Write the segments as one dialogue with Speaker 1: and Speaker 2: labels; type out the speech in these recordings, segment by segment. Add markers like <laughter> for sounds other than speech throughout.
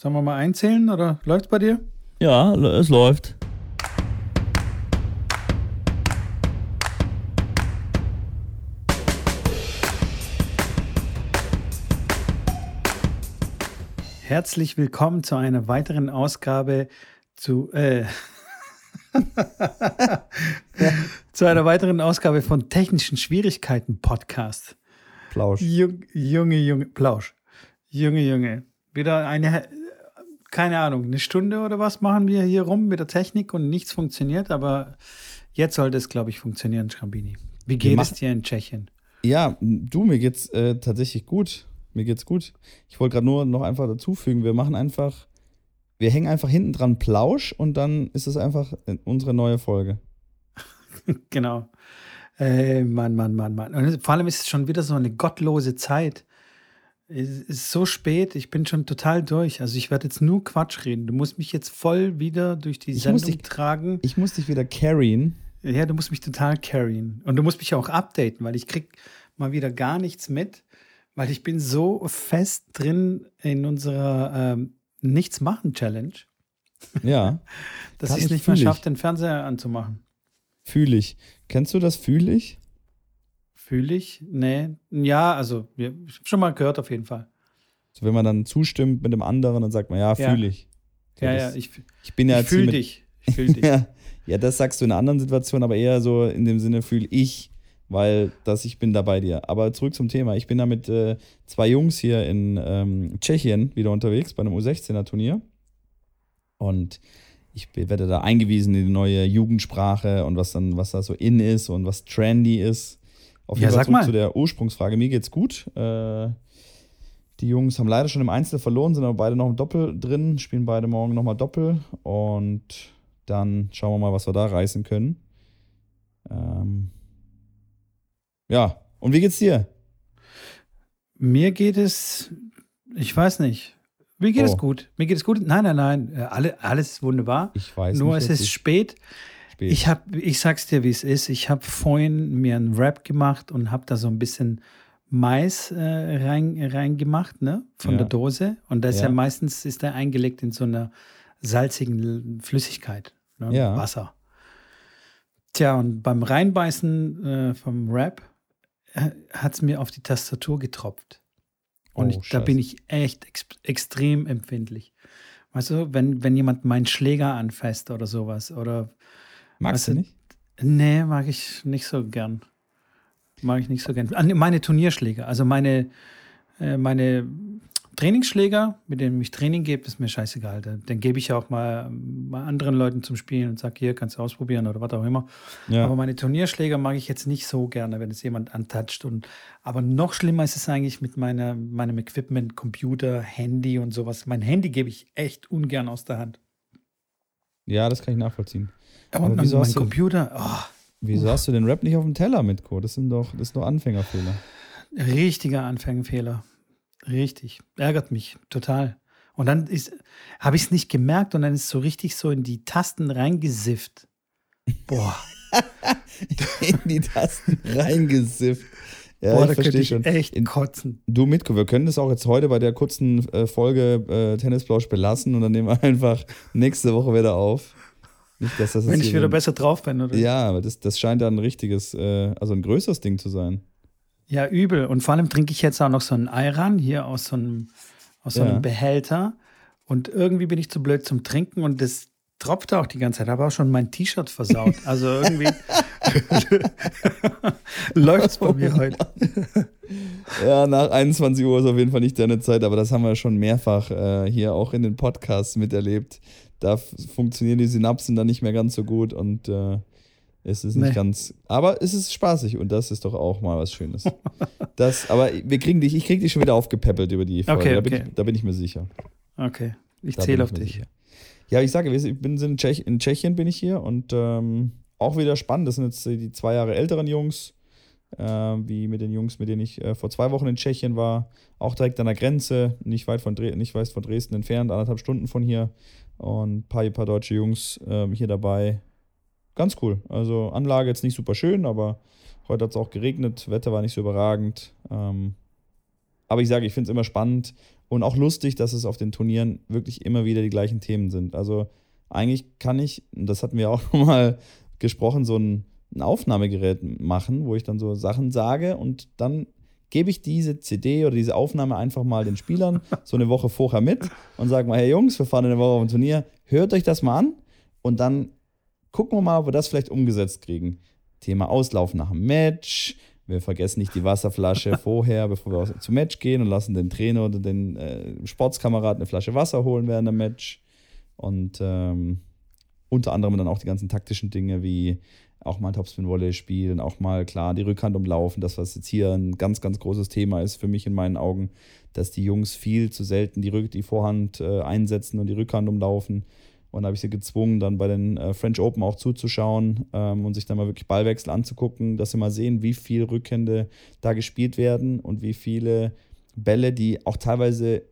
Speaker 1: Sollen wir mal einzählen oder läuft's bei dir?
Speaker 2: Ja, es läuft.
Speaker 1: Herzlich willkommen zu einer weiteren Ausgabe zu, äh, <laughs> zu einer weiteren Ausgabe von Technischen Schwierigkeiten Podcast.
Speaker 2: Plausch.
Speaker 1: Jung, Junge, Junge, Plausch. Junge, Junge. Wieder eine, keine Ahnung, eine Stunde oder was machen wir hier rum mit der Technik und nichts funktioniert, aber jetzt sollte es, glaube ich, funktionieren, Schrambini. Wie geht es dir in Tschechien?
Speaker 2: Ja, du, mir geht's äh, tatsächlich gut. Mir geht's gut. Ich wollte gerade nur noch einfach dazufügen, wir machen einfach, wir hängen einfach hinten dran Plausch und dann ist es einfach unsere neue Folge. <laughs>
Speaker 1: genau. Äh, Mann, Mann, Mann, Mann. Und vor allem ist es schon wieder so eine gottlose Zeit. Es ist so spät, ich bin schon total durch. Also ich werde jetzt nur Quatsch reden. Du musst mich jetzt voll wieder durch die
Speaker 2: Ich
Speaker 1: Sendung
Speaker 2: dich-
Speaker 1: tragen.
Speaker 2: Ich muss dich wieder carryen.
Speaker 1: Ja, du musst mich total carryen. Und du musst mich auch updaten, weil ich krieg mal wieder gar nichts mit, weil ich bin so fest drin in unserer ähm, Nichts-Machen-Challenge,
Speaker 2: Ja, <laughs>
Speaker 1: dass ich es
Speaker 2: ich,
Speaker 1: nicht mehr
Speaker 2: fühl
Speaker 1: schaffe, den Fernseher anzumachen.
Speaker 2: fühle ich. Kennst du das Fühle ich?
Speaker 1: Fühle ich? Nee. Ja, also, ich habe schon mal gehört auf jeden Fall.
Speaker 2: So, wenn man dann zustimmt mit dem anderen, dann sagt man, ja,
Speaker 1: Ja.
Speaker 2: fühle ich. So,
Speaker 1: Ja,
Speaker 2: das-
Speaker 1: ja, ich,
Speaker 2: ich bin ja
Speaker 1: ich fühle dich. Ich fühle dich. <laughs>
Speaker 2: Ja, ja, das sagst du in einer anderen Situation, aber eher so in dem Sinne fühle ich, weil das ich bin da bei dir. Aber zurück zum Thema. Ich bin da mit äh, zwei Jungs hier in ähm, Tschechien wieder unterwegs bei einem U16er-Turnier. Und ich werde da eingewiesen in die neue Jugendsprache und was dann, was da so in ist und was trendy ist. Auf
Speaker 1: Ja,
Speaker 2: jeden Fall
Speaker 1: sag mal.
Speaker 2: zu der Ursprungsfrage. Mir geht's gut. Äh, die Jungs haben leider schon im Einzel verloren, sind aber beide noch im Doppel drin, spielen beide morgen nochmal Doppel und dann schauen wir mal, was wir da reißen können. Ähm, ja, und wie geht's dir?
Speaker 1: Mir geht es, ich weiß nicht. Mir geht
Speaker 2: Oh.
Speaker 1: es gut. Mir geht es gut. Nein, nein, nein. Äh, Alle, alles ist wunderbar.
Speaker 2: Ich weiß
Speaker 1: Nur
Speaker 2: nicht.
Speaker 1: es
Speaker 2: jetzt
Speaker 1: ist spät.
Speaker 2: Spät.
Speaker 1: Ich habe, ich sag's dir, wie es ist. Ich habe vorhin mir einen Wrap gemacht und habe da so ein bisschen Mais äh, rein, reingemacht, ne, von
Speaker 2: Ja.
Speaker 1: der Dose. Und das ist ja.
Speaker 2: Ja.
Speaker 1: meistens ist der eingelegt in so einer salzigen Flüssigkeit, ne,
Speaker 2: Ja.
Speaker 1: Wasser. Tja, und beim Reinbeißen äh, vom Wrap hat es mir auf die Tastatur getropft. Und
Speaker 2: Oh,
Speaker 1: ich, da bin ich echt ex extrem empfindlich. Weißt du, wenn, wenn jemand meinen Schläger anfasst oder sowas, oder
Speaker 2: Magst du
Speaker 1: weißt du,
Speaker 2: nicht?
Speaker 1: Nee, mag ich nicht so gern. Mag ich nicht so gern. Meine Turnierschläger, also meine, äh, meine Trainingsschläger, mit denen ich Training gebe, ist mir scheißegal. Den, den gebe ich auch mal, mal anderen Leuten zum Spielen und sage, hier kannst du ausprobieren oder was auch immer.
Speaker 2: Ja.
Speaker 1: Aber meine Turnierschläger mag ich jetzt nicht so gerne, wenn es jemand antatscht. Und, aber noch schlimmer ist es eigentlich mit meiner, meinem Equipment, Computer, Handy und sowas. Mein Handy gebe ich echt ungern aus der Hand.
Speaker 2: ja, das kann ich nachvollziehen.
Speaker 1: Aber
Speaker 2: Aber
Speaker 1: mein
Speaker 2: hast du-
Speaker 1: Computer, oh,
Speaker 2: Wieso hast du den Rap nicht auf dem Teller mit, Co? Das sind doch, das ist doch Anfängerfehler.
Speaker 1: Richtiger Anfängerfehler. Richtig. Ärgert mich total. Und dann ist, habe ich es nicht gemerkt und dann ist es so richtig so in die Tasten reingesifft. Boah, <laughs>
Speaker 2: In die Tasten reingesifft. Ja,
Speaker 1: boah
Speaker 2: ich
Speaker 1: da könnte ich
Speaker 2: schon.
Speaker 1: echt
Speaker 2: In-
Speaker 1: kotzen.
Speaker 2: Du Mitko, wir können das auch jetzt heute bei der kurzen äh, Folge äh, Tennisplausch belassen und dann nehmen wir <laughs> einfach nächste Woche wieder auf. Nicht, dass das
Speaker 1: Wenn ich wieder
Speaker 2: so
Speaker 1: besser drauf bin, oder?
Speaker 2: ein, Ja, das, das scheint ja ein richtiges, äh, also ein größeres Ding zu sein.
Speaker 1: Ja, übel. Und vor allem trinke ich jetzt auch noch so einen Ayran hier aus so einem, aus so
Speaker 2: Ja.
Speaker 1: einem Behälter. Und irgendwie bin ich zu blöd zum Trinken und das tropft auch die ganze Zeit. Habe auch schon mein T-Shirt versaut. Also irgendwie <laughs> läuft es bei mir heute.
Speaker 2: Ja, nach 21 Uhr ist auf jeden Fall nicht deine Zeit, aber das haben wir schon mehrfach äh, hier auch in den Podcasts miterlebt. Da funktionieren die Synapsen dann nicht mehr ganz so gut und äh, es ist nicht
Speaker 1: Nee.
Speaker 2: ganz. Aber es ist spaßig und das ist doch auch mal was Schönes. <laughs> Das, aber wir kriegen dich, ich krieg dich schon wieder aufgepäppelt über die Folge.
Speaker 1: Okay,
Speaker 2: da, bin
Speaker 1: okay.
Speaker 2: ich, da bin ich mir sicher.
Speaker 1: Okay, ich zähle auf
Speaker 2: ich
Speaker 1: dich.
Speaker 2: sicher. Ja, ich sage, ich bin in, Tschech, in Tschechien bin ich hier und ähm, auch wieder spannend. Das sind jetzt die zwei Jahre älteren Jungs, äh, wie mit den Jungs, mit denen ich äh, vor zwei Wochen in Tschechien war. Auch direkt an der Grenze, nicht weit von, nicht weit von Dresden entfernt, anderthalb Stunden von hier. Und ein paar, paar deutsche Jungs ähm, hier dabei. Ganz cool. Also Anlage jetzt nicht super schön, aber heute hat es auch geregnet, Wetter war nicht so überragend. Ähm, aber ich sage, ich finde es immer spannend, Und auch lustig, dass es auf den Turnieren wirklich immer wieder die gleichen Themen sind. Also eigentlich kann ich, das hatten wir auch <laughs> mal gesprochen, so ein, ein Aufnahmegerät machen, wo ich dann so Sachen sage und dann gebe ich diese CD oder diese Aufnahme einfach mal den Spielern <laughs> so eine Woche vorher mit und sage mal, hey Jungs, wir fahren eine Woche auf ein Turnier, hört euch das mal an und dann gucken wir mal, ob wir das vielleicht umgesetzt kriegen. Thema Auslaufen nach dem Match, wir vergessen nicht die Wasserflasche <laughs> vorher, bevor wir zum Match gehen und lassen den Trainer oder den äh, Sportskameraden eine Flasche Wasser holen während dem Match. Und ähm, unter anderem dann auch die ganzen taktischen Dinge wie auch mal Topspin-Volley spielen, auch mal klar die Rückhand umlaufen. Das, was jetzt hier ein ganz, ganz großes Thema ist für mich in meinen Augen, dass die Jungs viel zu selten die, Rück die Vorhand äh, einsetzen und die Rückhand umlaufen. Und da habe ich sie gezwungen, dann bei den äh, French Open auch zuzuschauen ähm, und sich dann mal wirklich Ballwechsel anzugucken, dass sie mal sehen, wie viele Rückhände da gespielt werden und wie viele Bälle, die auch teilweise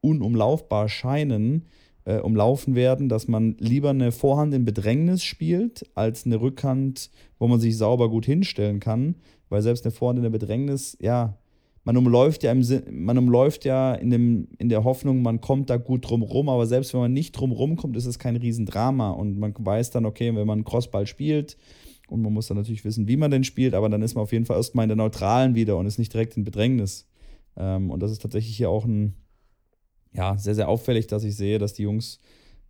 Speaker 2: unumlaufbar scheinen, äh, umlaufen werden, dass man lieber eine Vorhand in Bedrängnis spielt, als eine Rückhand, wo man sich sauber gut hinstellen kann. Weil selbst eine Vorhand in der Bedrängnis, ja, man umläuft ja im man umläuft ja in, dem, in der Hoffnung, man kommt da gut drum rum, aber selbst wenn man nicht drum rumkommt, ist es kein Riesendrama. Und man weiß dann, okay, wenn man einen Crossball spielt, und man muss dann natürlich wissen, wie man den spielt, aber dann ist man auf jeden Fall erstmal in der Neutralen wieder und ist nicht direkt in Bedrängnis. Ähm, und das ist tatsächlich hier auch ein, ja, sehr, sehr auffällig, dass ich sehe, dass die Jungs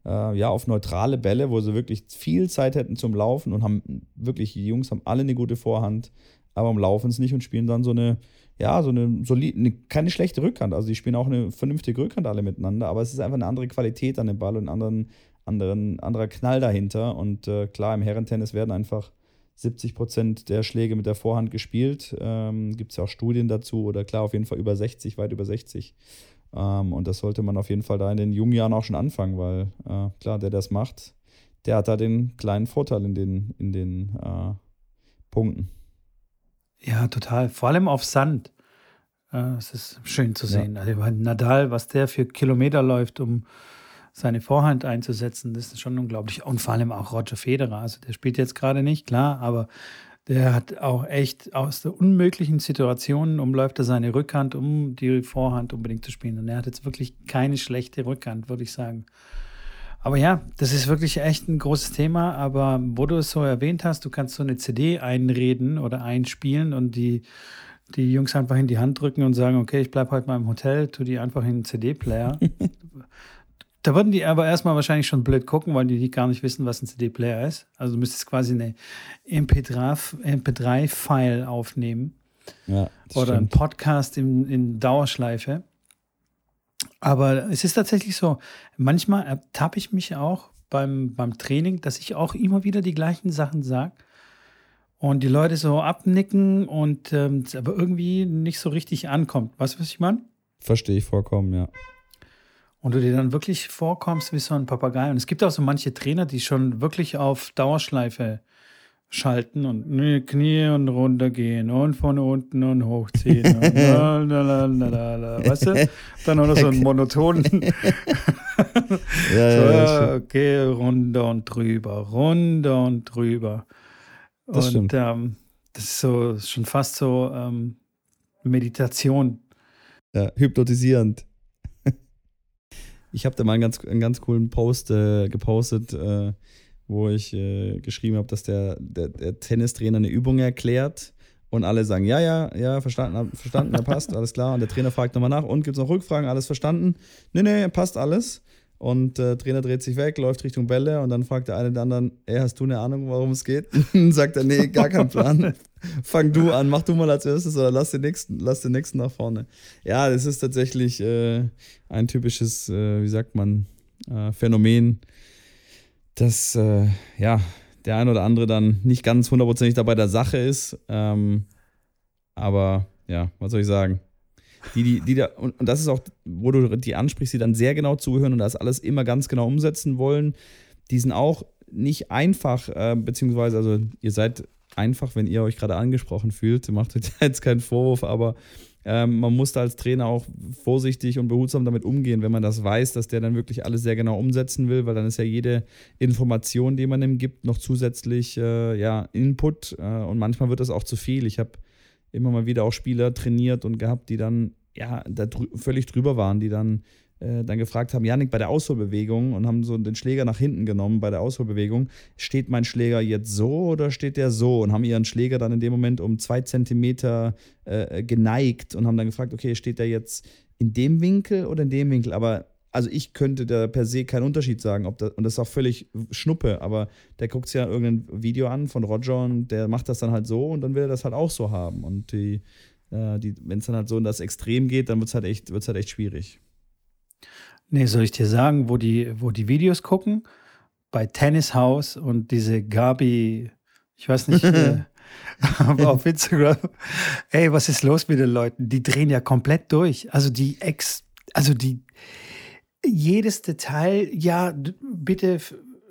Speaker 2: äh, ja auf neutrale Bälle, wo sie wirklich viel Zeit hätten zum Laufen und haben wirklich, die Jungs haben alle eine gute Vorhand, aber umlaufen es nicht und spielen dann so eine ja, so eine solide, eine, keine schlechte Rückhand. Also die spielen auch eine vernünftige Rückhand alle miteinander, aber es ist einfach eine andere Qualität an dem Ball und ein anderen, anderen, anderer Knall dahinter. Und äh, klar, im Herrentennis werden einfach 70 Prozent der Schläge mit der Vorhand gespielt. Ähm, Gibt es ja auch Studien dazu oder klar, auf jeden Fall über 60, weit über 60. Ähm, und das sollte man auf jeden Fall da in den jungen Jahren auch schon anfangen, weil äh, klar, der das macht, der hat da den kleinen Vorteil in den, in den äh, Punkten.
Speaker 1: Ja, total. Vor allem auf Sand. Es ist schön zu sehen. Ja. Also Nadal, was der für Kilometer läuft, um seine Vorhand einzusetzen, das ist schon unglaublich. Und vor allem auch Roger Federer. Also der spielt jetzt gerade nicht, klar, aber der hat auch echt aus der unmöglichen Situation umläuft er seine Rückhand, um die Vorhand unbedingt zu spielen. Und er hat jetzt wirklich keine schlechte Rückhand, würde ich sagen. Aber ja, das ist wirklich echt ein großes Thema. Aber wo du es so erwähnt hast, du kannst so eine CD einreden oder einspielen und die, die Jungs einfach in die Hand drücken und sagen, okay, ich bleibe heute mal im Hotel, tu die einfach in einen CD-Player. <laughs> da würden die aber erstmal wahrscheinlich schon blöd gucken, weil die gar nicht wissen, was ein CD-Player ist. Also du müsstest quasi eine MP3-File aufnehmen. Ja, oder stimmt. einen Podcast in, in Dauerschleife. Aber es ist tatsächlich so, manchmal ertappe ich mich auch beim, beim Training, dass ich auch immer wieder die gleichen Sachen sage und die Leute so abnicken und ähm, aber irgendwie nicht so richtig ankommt. Weißt du, was ich meine?
Speaker 2: Verstehe ich vollkommen, ja.
Speaker 1: Und du dir dann wirklich vorkommst wie so ein Papagei. Und es gibt auch so manche Trainer, die schon wirklich auf Dauerschleife schalten und Knie und runtergehen und von unten und hochziehen. und <laughs> lalalala, weißt du? Dann auch noch so einen monotonen. <laughs> ja, ja, <laughs> okay, runter und drüber, runter und drüber. Das und stimmt. Ähm, das ist so schon fast so ähm, Meditation.
Speaker 2: Ja, hypnotisierend. Ich habe da mal einen ganz, einen ganz coolen Post äh, gepostet. Äh, wo ich äh, geschrieben habe, dass der, der, der, Tennistrainer eine Übung erklärt und alle sagen, ja, ja, ja, verstanden, verstanden, ja, passt, alles klar. Und der Trainer fragt nochmal nach, und gibt es noch Rückfragen, alles verstanden? Nee, nee, passt alles. Und der äh, Trainer dreht sich weg, läuft Richtung Bälle und dann fragt der eine den anderen, ey, hast du eine Ahnung, warum es geht? <laughs> Und sagt er, nee, gar keinen Plan. <laughs> Fang du an, mach du mal als erstes oder lass den nächsten, lass den nächsten nach vorne. Ja, das ist tatsächlich äh, ein typisches, äh, wie sagt man, äh, Phänomen dass äh, ja, der ein oder andere dann nicht ganz hundertprozentig dabei der Sache ist. Ähm, aber ja, was soll ich sagen? Die, die, die da, und, und das ist auch, wo du die ansprichst, die dann sehr genau zuhören und das alles immer ganz genau umsetzen wollen, die sind auch nicht einfach, äh, beziehungsweise, also ihr seid einfach, wenn ihr euch gerade angesprochen fühlt, macht euch jetzt keinen Vorwurf, aber ähm, man muss da als Trainer auch vorsichtig und behutsam damit umgehen, wenn man das weiß, dass der dann wirklich alles sehr genau umsetzen will, weil dann ist ja jede Information, die man ihm gibt, noch zusätzlich äh, ja, Input äh, und manchmal wird das auch zu viel. Ich habe immer mal wieder auch Spieler trainiert und gehabt, die dann ja, da drü völlig drüber waren, die dann, äh, dann gefragt haben, Janik, bei der Ausholbewegung und haben so den Schläger nach hinten genommen bei der Ausholbewegung, steht mein Schläger jetzt so oder steht der so? Und haben ihren Schläger dann in dem Moment um zwei Zentimeter äh, geneigt und haben dann gefragt, okay, steht der jetzt in dem Winkel oder in dem Winkel? Aber also ich könnte da per se keinen Unterschied sagen, ob das, und das ist auch völlig Schnuppe, aber der guckt sich ja irgendein Video an von Roger und der macht das dann halt so und dann will er das halt auch so haben. Und die, äh, die, wenn es dann halt so in das Extrem geht, dann wird es halt halt echt schwierig.
Speaker 1: Nee, soll ich dir sagen, wo die, wo die Videos gucken? Bei Tennis House und diese Gabi, ich weiß nicht, äh, <laughs> <laughs> auf Instagram. Ey, was ist los mit den Leuten? Die drehen ja komplett durch. Also die ex, also die, jedes Detail, ja, bitte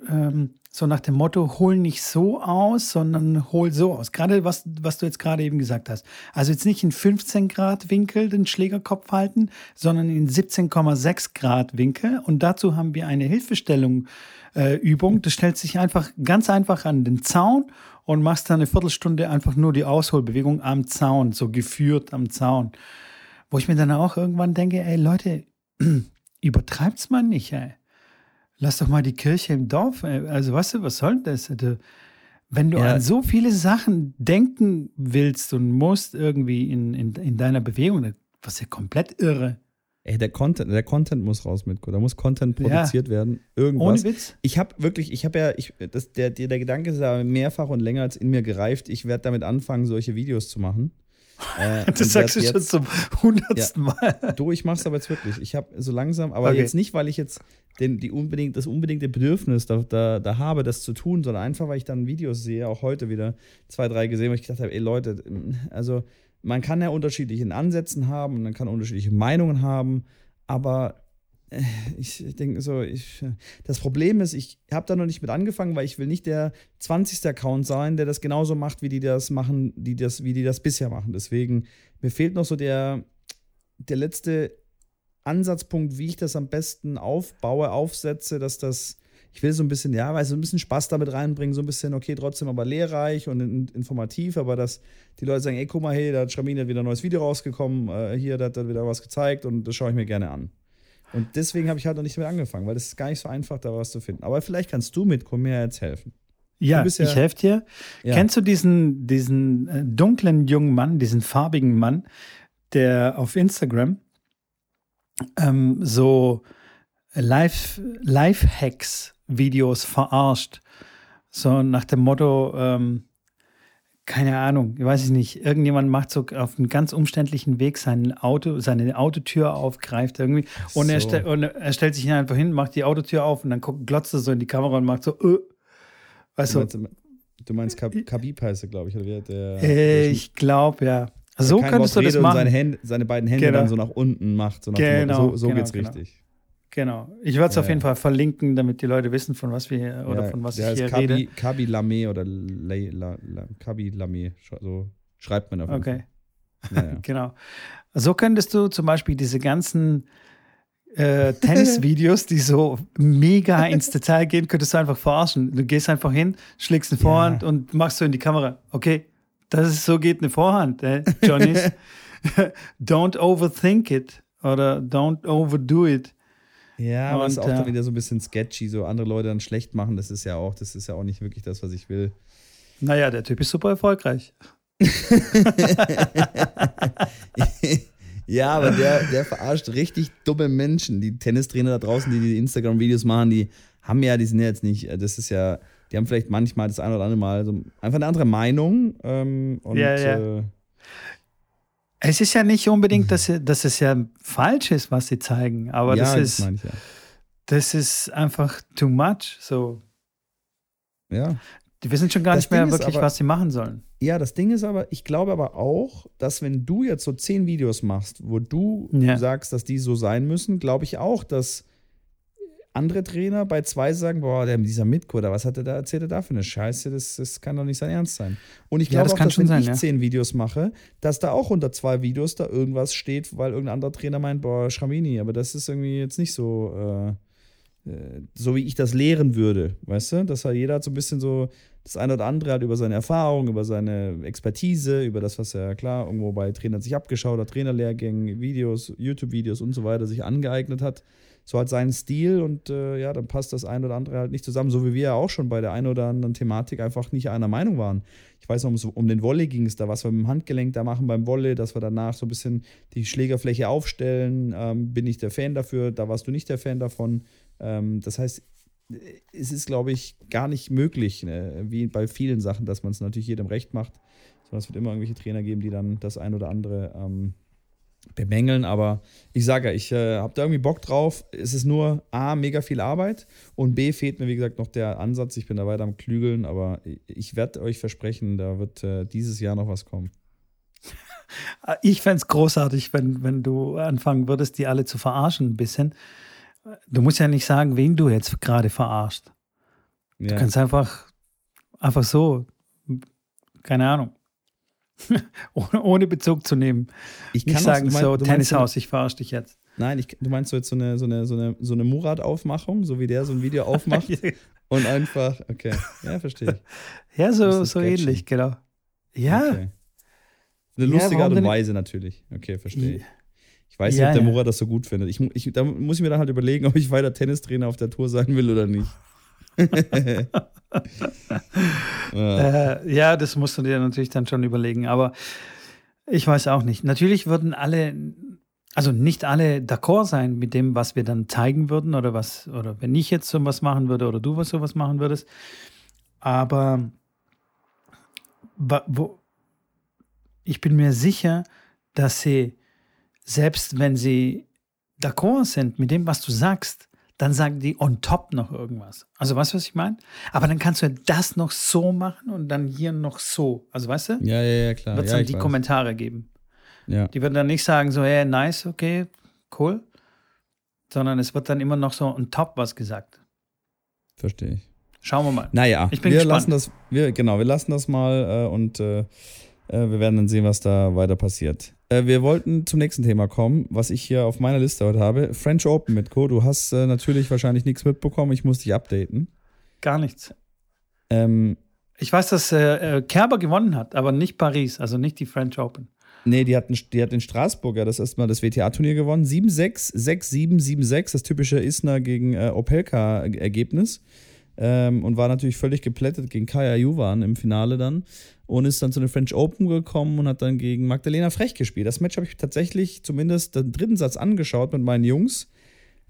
Speaker 1: ähm, so nach dem Motto, hol nicht so aus, sondern hol so aus. Gerade was, was du jetzt gerade eben gesagt hast. Also jetzt nicht in 15 Grad Winkel den Schlägerkopf halten, sondern in 17,6 Grad Winkel. Und dazu haben wir eine Hilfestellung äh, Übung. Du stellst dich einfach ganz einfach an den Zaun und machst dann eine Viertelstunde einfach nur die Ausholbewegung am Zaun, so geführt am Zaun. Wo ich mir dann auch irgendwann denke, ey Leute, <clears throat> übertreibt's mal nicht, ey. Lass doch mal die Kirche im Dorf. Ey. Also, weißt du, was soll das? Also, wenn du ja. an so viele Sachen denken willst und musst irgendwie in, in, in deiner Bewegung, was ja komplett irre.
Speaker 2: Ey, der Content, der Content muss raus mit, da muss Content produziert ja. werden. Irgendwas.
Speaker 1: Ohne Witz.
Speaker 2: Ich habe wirklich, ich habe ja, ich, das, der, der, der Gedanke ist ja mehrfach und länger als in mir gereift. Ich werde damit anfangen, solche Videos zu machen.
Speaker 1: Äh, <laughs> das sagst du jetzt, schon zum hundertsten ja, Mal.
Speaker 2: Du, ich mach's aber jetzt wirklich. Ich habe so langsam, aber okay. jetzt nicht, weil ich jetzt den, die unbedingt, das unbedingte Bedürfnis da, da, da habe, das zu tun, sondern einfach, weil ich dann Videos sehe, auch heute wieder zwei, drei gesehen, wo ich gedacht habe, ey Leute, also man kann ja unterschiedliche Ansätze haben man kann unterschiedliche Meinungen haben, aber ich denke so, ich, das Problem ist, ich habe da noch nicht mit angefangen, weil ich will nicht der 20. Account sein, der das genauso macht, wie die das machen, die das, wie die das bisher machen. Deswegen, mir fehlt noch so der, der letzte Ansatzpunkt, wie ich das am besten aufbaue, aufsetze, dass das, ich will so ein bisschen, ja, weil so ein bisschen Spaß damit reinbringen, so ein bisschen, okay, trotzdem aber lehrreich und informativ, aber dass die Leute sagen, ey, guck mal, hey, da hat Schramin wieder ein neues Video rausgekommen, äh, hier, da hat er wieder was gezeigt und das schaue ich mir gerne an. Und deswegen habe ich halt noch nicht mehr angefangen, weil es ist gar nicht so einfach, da was zu finden. Aber vielleicht kannst du mit mir jetzt helfen.
Speaker 1: Ja, ja ich helfe dir. Ja. Kennst du diesen, diesen äh, dunklen jungen Mann, diesen farbigen Mann, der auf Instagram ähm, so Live-Hacks-Videos verarscht? So nach dem Motto, ähm, keine Ahnung, ich weiß es nicht, irgendjemand macht so auf einem ganz umständlichen Weg sein Auto, seine Autotür auf, greift irgendwie so. und, er stell, und, er stellt sich einfach hin, macht die Autotür auf und dann guckt, glotzt er so in die Kamera und macht so, äh.
Speaker 2: weißt du. Meinst, du meinst Khabib heißt er, glaube ich, oder wie
Speaker 1: der, äh, Ich glaube, ja. So könntest du das machen.
Speaker 2: Seine, Hände, seine, beiden Hände genau. dann so nach unten macht. So nach
Speaker 1: genau,
Speaker 2: so, so
Speaker 1: genau,
Speaker 2: geht's
Speaker 1: genau.
Speaker 2: richtig.
Speaker 1: Genau. Ich werde es ja, auf jeden Fall verlinken, damit die Leute wissen, von was wir hier oder ja, von was ich hier
Speaker 2: Kabi,
Speaker 1: rede.
Speaker 2: Kabi Lame oder Le, La, La, Kabi Lame. So schreibt man auf jeden
Speaker 1: Okay. Fall. <laughs> genau. So könntest du zum Beispiel diese ganzen äh, Tennisvideos, die so mega ins Detail gehen, könntest du einfach verarschen. Du gehst einfach hin, schlägst eine Vorhand und machst so in die Kamera. Okay, das ist so geht eine Vorhand, äh, Johnny. <laughs> <laughs> don't overthink it oder don't overdo it.
Speaker 2: Ja, aber es ist auch dann wieder so ein bisschen sketchy, so andere Leute dann schlecht machen, das ist ja auch, das ist ja auch nicht wirklich das, was ich will.
Speaker 1: Naja, der Typ ist super erfolgreich. <laughs>
Speaker 2: ja, aber der, der verarscht richtig dumme Menschen. Die Tennistrainer da draußen, die die Instagram-Videos machen, die haben ja, die sind ja jetzt nicht, das ist ja, die haben vielleicht manchmal das ein oder andere Mal so einfach eine andere Meinung. Ähm, und,
Speaker 1: ja, ja. Äh, es ist ja nicht unbedingt, dass, dass es ja falsch ist, was sie zeigen, aber ja, das ist, das, ich, ja. das ist einfach too much. So.
Speaker 2: Ja.
Speaker 1: Die wissen schon gar das nicht mehr Ding wirklich, aber, was sie machen sollen.
Speaker 2: Ja, das Ding ist aber, ich glaube aber auch, dass wenn du jetzt so zehn Videos machst, wo du ja. sagst, dass die so sein müssen, glaube ich auch, dass andere Trainer bei zwei sagen, boah, der, dieser Mitko, oder was hat er da erzählt, er da für eine Scheiße, das, das kann doch nicht sein Ernst sein. Und ich glaube ja, das auch, dass wenn sein, ich ja. zehn Videos mache, dass da auch unter zwei Videos da irgendwas steht, weil irgendein anderer Trainer meint, boah, Schramini, aber das ist irgendwie jetzt nicht so, äh, äh, so wie ich das lehren würde, weißt du? Dass halt jeder hat so ein bisschen so das eine oder andere halt über seine Erfahrung, über seine Expertise, über das, was er klar irgendwo bei Trainern sich abgeschaut hat, Trainerlehrgängen, Videos, YouTube-Videos und so weiter sich angeeignet hat. So hat seinen Stil und äh, ja, dann passt das ein oder andere halt nicht zusammen, so wie wir ja auch schon bei der einen oder anderen Thematik einfach nicht einer Meinung waren. Ich weiß noch, um, den Volley ging es da, was wir mit dem Handgelenk da machen beim Volley, dass wir danach so ein bisschen die Schlägerfläche aufstellen. Ähm, bin ich der Fan dafür, da warst du nicht der Fan davon. Ähm, das heißt, es ist, glaube ich, gar nicht möglich, ne? wie bei vielen Sachen, dass man es natürlich jedem recht macht, sondern es wird immer irgendwelche Trainer geben, die dann das ein oder andere ähm, bemängeln. Aber ich sage ja, ich äh, habe da irgendwie Bock drauf. Es ist nur A, mega viel Arbeit und B, fehlt mir, wie gesagt, noch der Ansatz. Ich bin da weiter am Klügeln, aber ich werde euch versprechen, da wird äh, dieses Jahr noch was kommen. <laughs>
Speaker 1: Ich fände es großartig, wenn, wenn du anfangen würdest, die alle zu verarschen ein bisschen Du musst ja nicht sagen, wen du jetzt gerade verarscht. Ja. Du kannst einfach, einfach so, keine Ahnung, <laughs> ohne Bezug zu nehmen. Ich kann nicht sagen, auch, so, Tennishaus, ich verarsche dich jetzt.
Speaker 2: Nein, ich, du meinst so jetzt so eine, so eine, so eine, so eine Murat-Aufmachung, so wie der so ein Video <laughs> aufmacht und einfach, okay, ja, verstehe ich. <laughs>
Speaker 1: Ja, so, so ähnlich, genau. Ja.
Speaker 2: Okay. Eine lustige ja, Art und Weise natürlich. Okay, verstehe ich. Ich weiß ja, nicht, ob der. Mora das so gut findet. Ich, ich, da muss ich mir dann halt überlegen, ob ich weiter Tennistrainer auf der Tour sein will oder nicht.
Speaker 1: Ja. Äh, ja, das musst du dir natürlich dann schon überlegen. Aber ich weiß auch nicht. Natürlich würden alle, also nicht alle d'accord sein mit dem, was wir dann zeigen würden oder was, oder wenn ich jetzt so was machen würde oder du was sowas machen würdest. Aber wo, ich bin mir sicher, dass sie selbst wenn sie d'accord sind mit dem, was du sagst, dann sagen die on top noch irgendwas. Also weißt du, was ich meine? Aber dann kannst du das noch so machen und dann hier noch so. Also weißt du?
Speaker 2: Ja, ja, ja, klar.
Speaker 1: Wird es
Speaker 2: ja,
Speaker 1: dann die weiß. Kommentare geben.
Speaker 2: Ja.
Speaker 1: Die würden dann nicht sagen so, hey, nice, okay, cool. Sondern es wird dann immer noch so on top was gesagt.
Speaker 2: Verstehe ich.
Speaker 1: Schauen wir mal.
Speaker 2: Naja, ich bin wir gespannt. lassen das, wir, genau, wir lassen das mal äh, und äh, äh, wir werden dann sehen, was da weiter passiert. Äh, wir wollten zum nächsten Thema kommen, was ich hier auf meiner Liste heute habe. French Open mit Co. Du hast äh, natürlich wahrscheinlich nichts mitbekommen. Ich muss dich updaten.
Speaker 1: Gar nichts.
Speaker 2: Ähm,
Speaker 1: ich weiß, dass äh, Kerber gewonnen hat, aber nicht Paris, also nicht die French Open.
Speaker 2: Nee, die, hatten, die hat in Straßburg ja das erste Mal das WTA-Turnier gewonnen. 7-6, 6-7, 7-6, das typische Isner gegen äh, Opelka-Ergebnis. Ähm, und war natürlich völlig geplättet gegen Kaya Juvan im Finale dann und ist dann zu den French Open gekommen und hat dann gegen Magdalena Frech gespielt. Das Match habe ich tatsächlich zumindest den dritten Satz angeschaut mit meinen Jungs.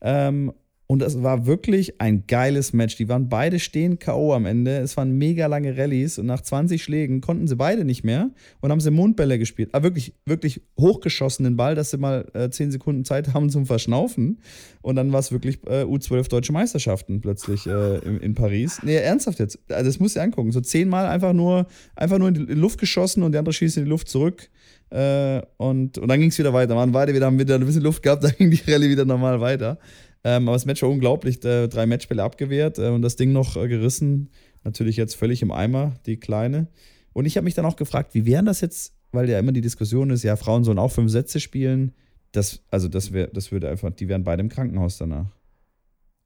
Speaker 2: Ähm, und es war wirklich ein geiles Match. Die waren beide stehen K.O. am Ende. Es waren mega lange Rallyes und nach 20 Schlägen konnten sie beide nicht mehr und haben sie Mundbälle gespielt. Aber ah, wirklich, wirklich hochgeschossenen Ball, dass sie mal äh, 10 Sekunden Zeit haben zum Verschnaufen. Und dann war es wirklich äh, U12 Deutsche Meisterschaften plötzlich äh, in, in, Paris. Nee, ernsthaft jetzt. Also das musst du dir angucken. So zehnmal einfach nur, einfach nur in die Luft geschossen und der andere schießt in die Luft zurück. Äh, und, und dann ging es wieder weiter. Waren beide wieder, haben wieder ein bisschen Luft gehabt, <laughs> dann ging die Rallye wieder normal weiter. Ähm, aber das Match war unglaublich. Äh, drei Matchbälle abgewehrt äh, und das Ding noch äh, gerissen. Natürlich jetzt völlig im Eimer, die Kleine. Und ich habe mich dann auch gefragt, wie wären das jetzt, weil ja immer die Diskussion ist, ja, Frauen sollen auch fünf Sätze spielen. Das, also das, wär, das würde einfach, die wären beide im Krankenhaus danach.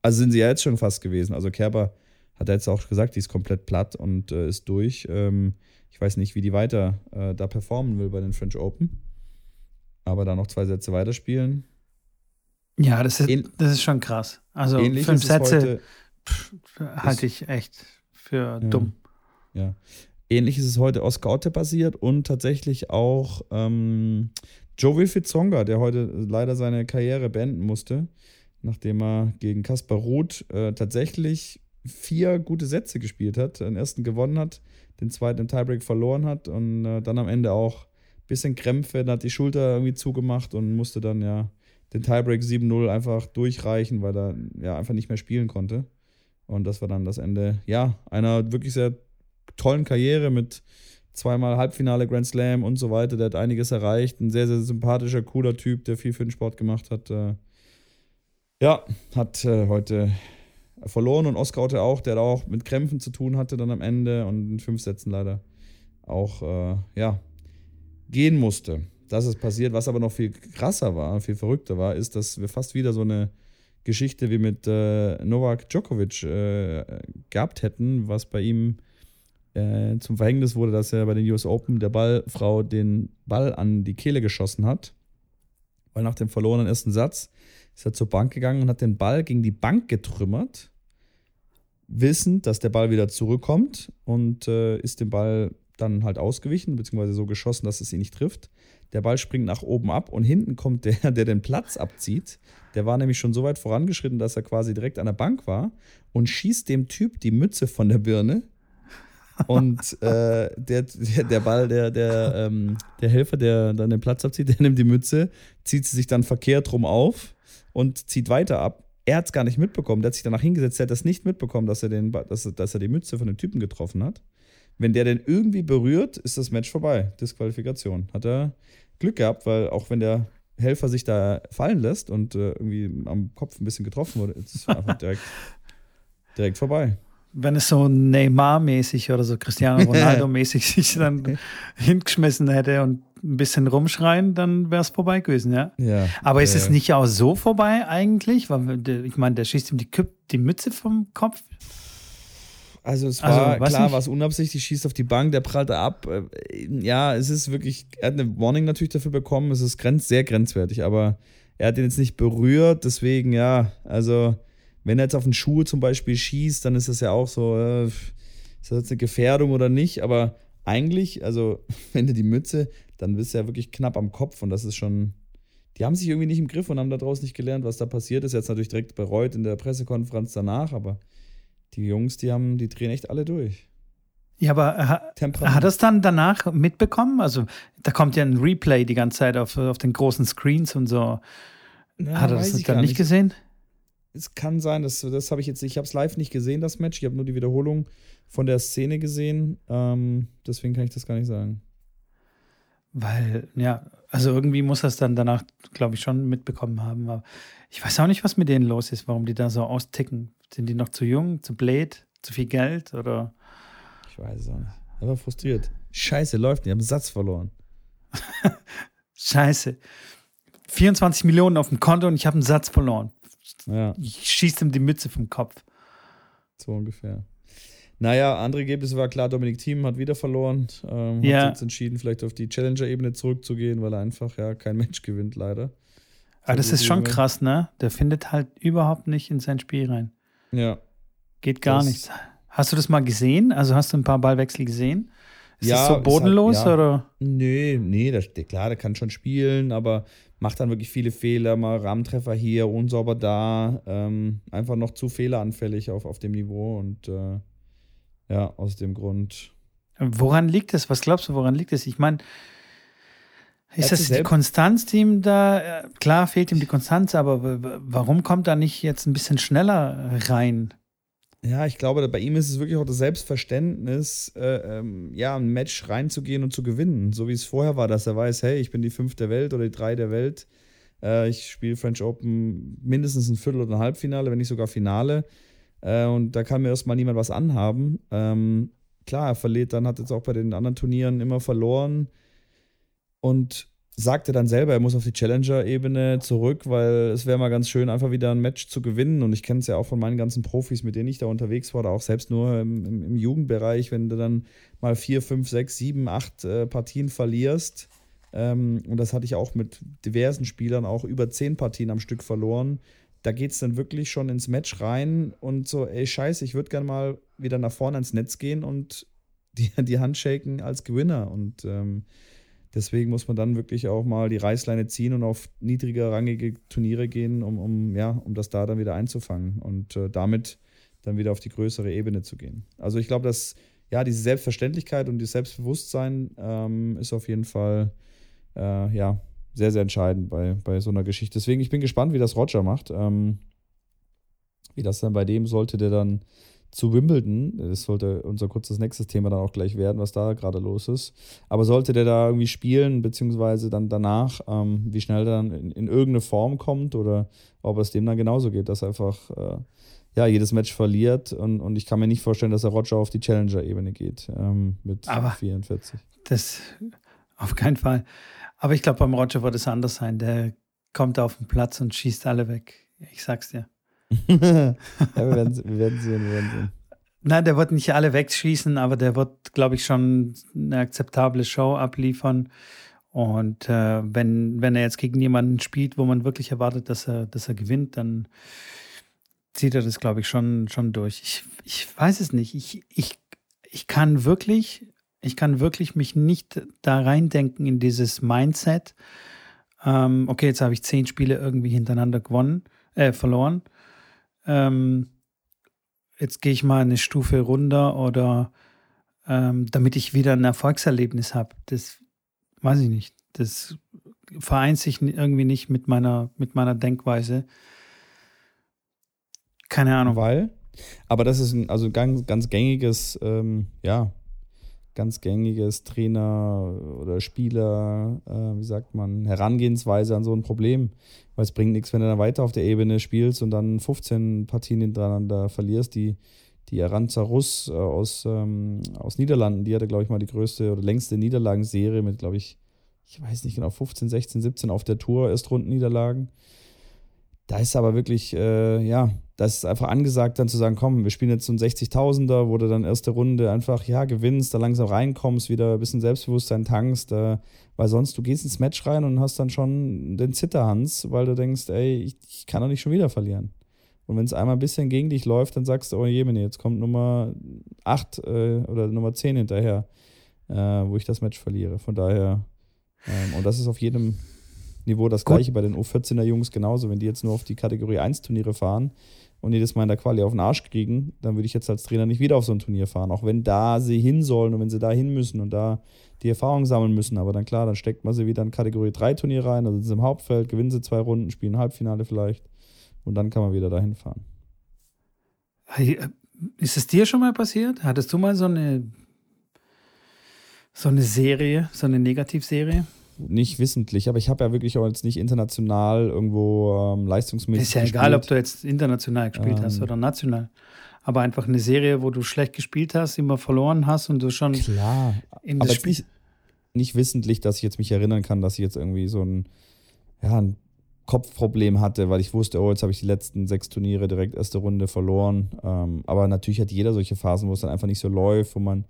Speaker 2: Also sind sie ja jetzt schon fast gewesen. Also Kerber hat jetzt auch gesagt, die ist komplett platt und äh, ist durch. Ähm, ich weiß nicht, wie die weiter äh, da performen will bei den French Open. Aber da noch zwei Sätze weiterspielen.
Speaker 1: Ja, das ist, das ist schon krass. Also Ähnlich fünf Sätze halte ich echt für
Speaker 2: ja,
Speaker 1: dumm.
Speaker 2: Ja. Ähnlich ist es heute Oscar Otte passiert und tatsächlich auch ähm, Joe Wilfried Zonga, der heute leider seine Karriere beenden musste, nachdem er gegen Kaspar Ruth äh, tatsächlich vier gute Sätze gespielt hat, den ersten gewonnen hat, den zweiten im Tiebreak verloren hat und äh, dann am Ende auch ein bisschen Krämpfe, dann hat die Schulter irgendwie zugemacht und musste dann ja den Tiebreak 7-0 einfach durchreichen, weil er ja einfach nicht mehr spielen konnte. Und das war dann das Ende, ja, einer wirklich sehr tollen Karriere mit zweimal Halbfinale Grand Slam und so weiter. Der hat einiges erreicht. Ein sehr, sehr sympathischer, cooler Typ, der viel für den Sport gemacht hat. Äh, ja, hat äh, heute verloren und Oskar Otte auch, der auch mit Krämpfen zu tun hatte dann am Ende und in fünf Sätzen leider auch, äh, ja, gehen musste dass es passiert. Was aber noch viel krasser war, viel verrückter war, ist, dass wir fast wieder so eine Geschichte wie mit äh, Novak Djokovic äh, gehabt hätten, was bei ihm äh, zum Verhängnis wurde, dass er bei den US Open der Ballfrau den Ball an die Kehle geschossen hat. Weil nach dem verlorenen ersten Satz ist er zur Bank gegangen und hat den Ball gegen die Bank getrümmert, wissend, dass der Ball wieder zurückkommt und äh, ist dem Ball dann halt ausgewichen, beziehungsweise so geschossen, dass es ihn nicht trifft. Der Ball springt nach oben ab und hinten kommt der, <laughs> der den Platz abzieht. Der war nämlich schon so weit vorangeschritten, dass er quasi direkt an der Bank war und schießt dem Typ die Mütze von der Birne. Und <laughs> äh, der, der, der Ball, der, der, ähm, der Helfer, der dann den Platz abzieht, <laughs> der nimmt die Mütze, zieht sie sich dann verkehrt rum auf und zieht weiter ab. Er hat es gar nicht mitbekommen. Der hat sich danach hingesetzt, der hat das nicht mitbekommen, dass er, den, dass, dass er die Mütze von dem Typen getroffen hat. Wenn der den irgendwie berührt, ist das Match vorbei. Disqualifikation. Hat er Glück gehabt, weil auch wenn der Helfer sich da fallen lässt und äh, irgendwie am Kopf ein bisschen getroffen wurde, ist es einfach <laughs> direkt, direkt vorbei.
Speaker 1: Wenn es so Neymar-mäßig oder so Cristiano <laughs> Ronaldo-mäßig sich dann <laughs> hingeschmissen hätte und ein bisschen rumschreien, dann wäre es vorbei gewesen, ja.
Speaker 2: ja
Speaker 1: Aber ist
Speaker 2: äh,
Speaker 1: es nicht auch so vorbei eigentlich? Weil der, ich meine, der schießt ihm die, die Mütze vom Kopf.
Speaker 2: Also es
Speaker 1: Also,
Speaker 2: war
Speaker 1: weiß
Speaker 2: klar,
Speaker 1: nicht.
Speaker 2: was unabsichtlich, schießt auf die Bank, der prallt ab. Äh, Ja, es ist wirklich, er hat eine Warning natürlich dafür bekommen, es ist grenz, sehr grenzwertig, aber er hat ihn jetzt nicht berührt, deswegen ja, also wenn er jetzt auf den Schuh zum Beispiel schießt, dann ist das ja auch so, äh, ist das jetzt eine Gefährdung oder nicht, aber eigentlich, also <laughs> wenn du die Mütze, dann bist du ja wirklich knapp am Kopf und das ist schon, die haben sich irgendwie nicht im Griff und haben daraus nicht gelernt, was da passiert ist. Jetzt natürlich direkt bereut in der Pressekonferenz danach, aber die Jungs, die haben, die drehen echt alle durch.
Speaker 1: Ja, aber ha, hat er es dann danach mitbekommen? Also da kommt ja ein Replay die ganze Zeit auf, auf den großen Screens und so.
Speaker 2: Ja,
Speaker 1: hat er das dann nicht gesehen?
Speaker 2: Es kann sein, das, das habe ich jetzt, ich habe es live nicht gesehen, das Match. Ich habe nur die Wiederholung von der Szene gesehen. Ähm, deswegen kann ich das gar nicht sagen.
Speaker 1: Weil, ja, also irgendwie muss er es dann danach, glaube ich, schon mitbekommen haben. Aber ich weiß auch nicht, was mit denen los ist, warum die da so austicken. Sind die noch zu jung, zu blöd, zu viel Geld oder?
Speaker 2: Ich weiß es auch nicht. Er war frustriert. Scheiße, läuft nicht. Ich habe einen Satz verloren. <laughs>
Speaker 1: Scheiße. 24 Millionen auf dem Konto und ich habe einen Satz verloren.
Speaker 2: Ja,
Speaker 1: Ich schieße ihm die Mütze vom Kopf.
Speaker 2: so ungefähr. Naja, andere Ergebnisse war klar, Dominik Thiem hat wieder verloren. Ähm,
Speaker 1: Ja.
Speaker 2: Hat jetzt entschieden, vielleicht auf die Challenger-Ebene zurückzugehen, weil er einfach ja kein Match gewinnt, leider.
Speaker 1: Aber das ist schon krass, ne? Der findet halt überhaupt nicht in sein Spiel rein.
Speaker 2: Ja.
Speaker 1: Geht gar
Speaker 2: Das-
Speaker 1: nichts. Hast du das mal gesehen? Also hast du ein paar Ballwechsel gesehen? Ist
Speaker 2: Ja,
Speaker 1: das so
Speaker 2: halt-
Speaker 1: bodenlos
Speaker 2: ja.
Speaker 1: oder?
Speaker 2: Nee, nee, der, der, klar, der kann schon spielen, aber macht dann wirklich viele Fehler, mal Rahmentreffer hier, unsauber da, ähm, einfach noch zu fehleranfällig auf, auf dem Niveau und äh, ja, aus dem Grund.
Speaker 1: Woran liegt es? Was glaubst du, woran liegt es? Ich meine, ist das die Konstanz, die ihm da, klar fehlt ihm die Konstanz, aber warum kommt er nicht jetzt ein bisschen schneller rein?
Speaker 2: Ja, ich glaube, bei ihm ist es wirklich auch das Selbstverständnis, äh, ähm, ja, ein Match reinzugehen und zu gewinnen. So wie es vorher war, dass er weiß, hey, ich bin die fünf der Welt oder die drei der Welt. Äh, ich spiele French Open mindestens ein Viertel oder ein Halbfinale, wenn nicht sogar Finale. Äh, und da kann mir erstmal niemand was anhaben. Ähm, klar, er verliert dann, hat jetzt auch bei den anderen Turnieren immer verloren. Und sagte dann selber, er muss auf die Challenger-Ebene zurück, weil es wäre mal ganz schön, einfach wieder ein Match zu gewinnen. Und ich kenne es ja auch von meinen ganzen Profis, mit denen ich da unterwegs war, oder auch selbst nur im, im, im Jugendbereich, wenn du dann mal vier, fünf, sechs, sieben, acht äh, Partien verlierst. Ähm, und das hatte ich auch mit diversen Spielern, auch über zehn Partien am Stück verloren. Da geht es dann wirklich schon ins Match rein und so, ey, scheiße, ich würde gerne mal wieder nach vorne ins Netz gehen und <laughs> die, die Hand shaken als Gewinner. Und ähm, Deswegen muss man dann wirklich auch mal die Reißleine ziehen und auf niedriger rangige Turniere gehen, um, um, ja, um das da dann wieder einzufangen und äh, damit dann wieder auf die größere Ebene zu gehen. Also ich glaube, dass ja diese Selbstverständlichkeit und dieses Selbstbewusstsein ähm, ist auf jeden Fall äh, ja, sehr, sehr entscheidend bei, bei so einer Geschichte. Deswegen, ich bin gespannt, wie das Roger macht. Ähm, wie das dann bei dem sollte, der dann zu Wimbledon, das sollte unser kurzes nächstes Thema dann auch gleich werden, was da gerade los ist. Aber sollte der da irgendwie spielen, beziehungsweise dann danach, ähm, wie schnell der dann in, in irgendeine Form kommt oder ob es dem dann genauso geht, dass er einfach äh, ja, jedes Match verliert und, und ich kann mir nicht vorstellen, dass er Roger auf die Challenger-Ebene geht ähm, mit
Speaker 1: Aber-
Speaker 2: 44.
Speaker 1: Das auf keinen Fall. Aber ich glaube, beim Roger wird es anders sein. Der kommt auf den Platz und schießt alle weg. Ich sag's dir. <laughs>
Speaker 2: ja, wir werden, wir werden sehen, wir werden sehen.
Speaker 1: Nein, der wird nicht alle wegschießen, aber der wird, glaube ich, schon eine akzeptable Show abliefern. Und äh, wenn, wenn er jetzt gegen jemanden spielt, wo man wirklich erwartet, dass er, dass er gewinnt, dann zieht er das, glaube ich, schon, schon durch. Ich, ich weiß es nicht. Ich, ich, ich kann wirklich, ich kann wirklich mich nicht da reindenken in dieses Mindset. Ähm, okay, jetzt habe ich zehn Spiele irgendwie hintereinander gewonnen, äh, verloren. Ähm, jetzt gehe ich mal eine Stufe runter oder ähm, damit ich wieder ein Erfolgserlebnis habe. Das weiß ich nicht. Das vereint sich irgendwie nicht mit meiner, mit meiner Denkweise. Keine Ahnung.
Speaker 2: Weil? Aber das ist ein also ganz, ganz gängiges, ähm, ja, ganz gängiges Trainer oder Spieler, äh, wie sagt man, Herangehensweise an so ein Problem. Weil es bringt nichts, wenn du dann weiter auf der Ebene spielst und dann 15 Partien hintereinander verlierst. Die, die Aranza Russ äh, aus, ähm, aus Niederlanden, die hatte, glaube ich, mal die größte oder längste Niederlagenserie mit, glaube ich, ich weiß nicht genau, 15, 16, 17 auf der Tour erst Rundenniederlagen. Da ist aber wirklich, äh, ja, das ist einfach angesagt, dann zu sagen, komm, wir spielen jetzt so ein 60.000er, wo du dann erste Runde einfach, ja, gewinnst, da langsam reinkommst, wieder ein bisschen Selbstbewusstsein tankst, äh, weil sonst du gehst ins Match rein und hast dann schon den Zitterhans, weil du denkst, ey, ich, ich kann doch nicht schon wieder verlieren. Und wenn es einmal ein bisschen gegen dich läuft, dann sagst du, oh Jemine, jetzt kommt Nummer 8 äh, oder Nummer 10 hinterher, äh, wo ich das Match verliere. Von daher, ähm, und das ist auf jedem Niveau das Gut. gleiche bei den U14er Jungs genauso. Wenn die jetzt nur auf die Kategorie 1 Turniere fahren und jedes Mal in der Quali auf den Arsch kriegen, dann würde ich jetzt als Trainer nicht wieder auf so ein Turnier fahren. Auch wenn da sie hin sollen und wenn sie da hin müssen und da die Erfahrung sammeln müssen. Aber dann klar, dann steckt man sie wieder in Kategorie 3 Turnier rein, also sind sie im Hauptfeld, gewinnen sie zwei Runden, spielen Halbfinale vielleicht und dann kann man wieder dahin fahren.
Speaker 1: Ist es dir schon mal passiert? Hattest du mal so eine so eine Serie, so eine Negativserie?
Speaker 2: Nicht wissentlich, aber ich habe ja wirklich auch jetzt nicht international irgendwo ähm, leistungsmäßig.
Speaker 1: Ist ja gespielt. egal, ob du jetzt international gespielt ähm, hast oder national. Aber einfach eine Serie, wo du schlecht gespielt hast, immer verloren hast und du schon.
Speaker 2: Klar, aber jetzt nicht, nicht wissentlich, dass ich jetzt mich erinnern kann, dass ich jetzt irgendwie so ein, ja, ein Kopfproblem hatte, weil ich wusste, oh, jetzt habe ich die letzten sechs Turniere direkt erste Runde verloren. Ähm, aber natürlich hat jeder solche Phasen, wo es dann einfach nicht so läuft, wo man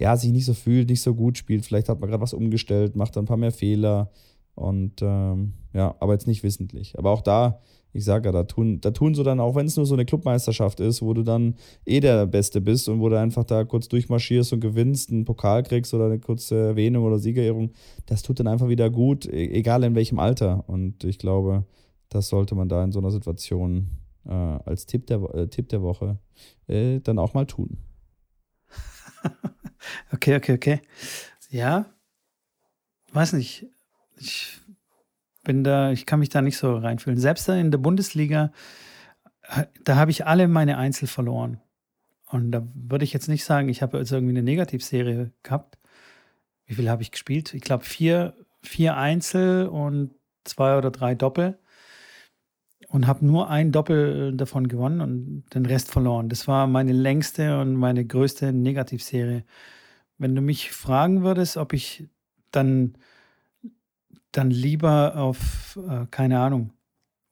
Speaker 2: ja, sich nicht so fühlt, nicht so gut spielt. Vielleicht hat man gerade was umgestellt, macht dann ein paar mehr Fehler. Und ähm, ja, aber jetzt nicht wissentlich. Aber auch da, ich sage ja, da tun, da tun so dann, auch wenn es nur so eine Clubmeisterschaft ist, wo du dann eh der Beste bist und wo du einfach da kurz durchmarschierst und gewinnst, einen Pokal kriegst oder eine kurze Erwähnung oder Siegerehrung, das tut dann einfach wieder gut, e-, egal in welchem Alter. Und ich glaube, das sollte man da in so einer Situation äh, als Tipp der, äh, Tipp der Woche äh, dann auch mal tun. <laughs>
Speaker 1: Okay, okay, okay. Ja, weiß nicht. Ich bin da, ich kann mich da nicht so reinfühlen. Selbst in der Bundesliga, da habe ich alle meine Einzel verloren. Und da würde ich jetzt nicht sagen, ich habe jetzt irgendwie eine Negativserie gehabt. Wie viel habe ich gespielt? Ich glaube vier, vier Einzel und zwei oder drei Doppel. Und habe nur ein Doppel davon gewonnen und den Rest verloren. Das war meine längste und meine größte Negativserie wenn du mich fragen würdest, ob ich dann, dann lieber auf, äh, keine Ahnung,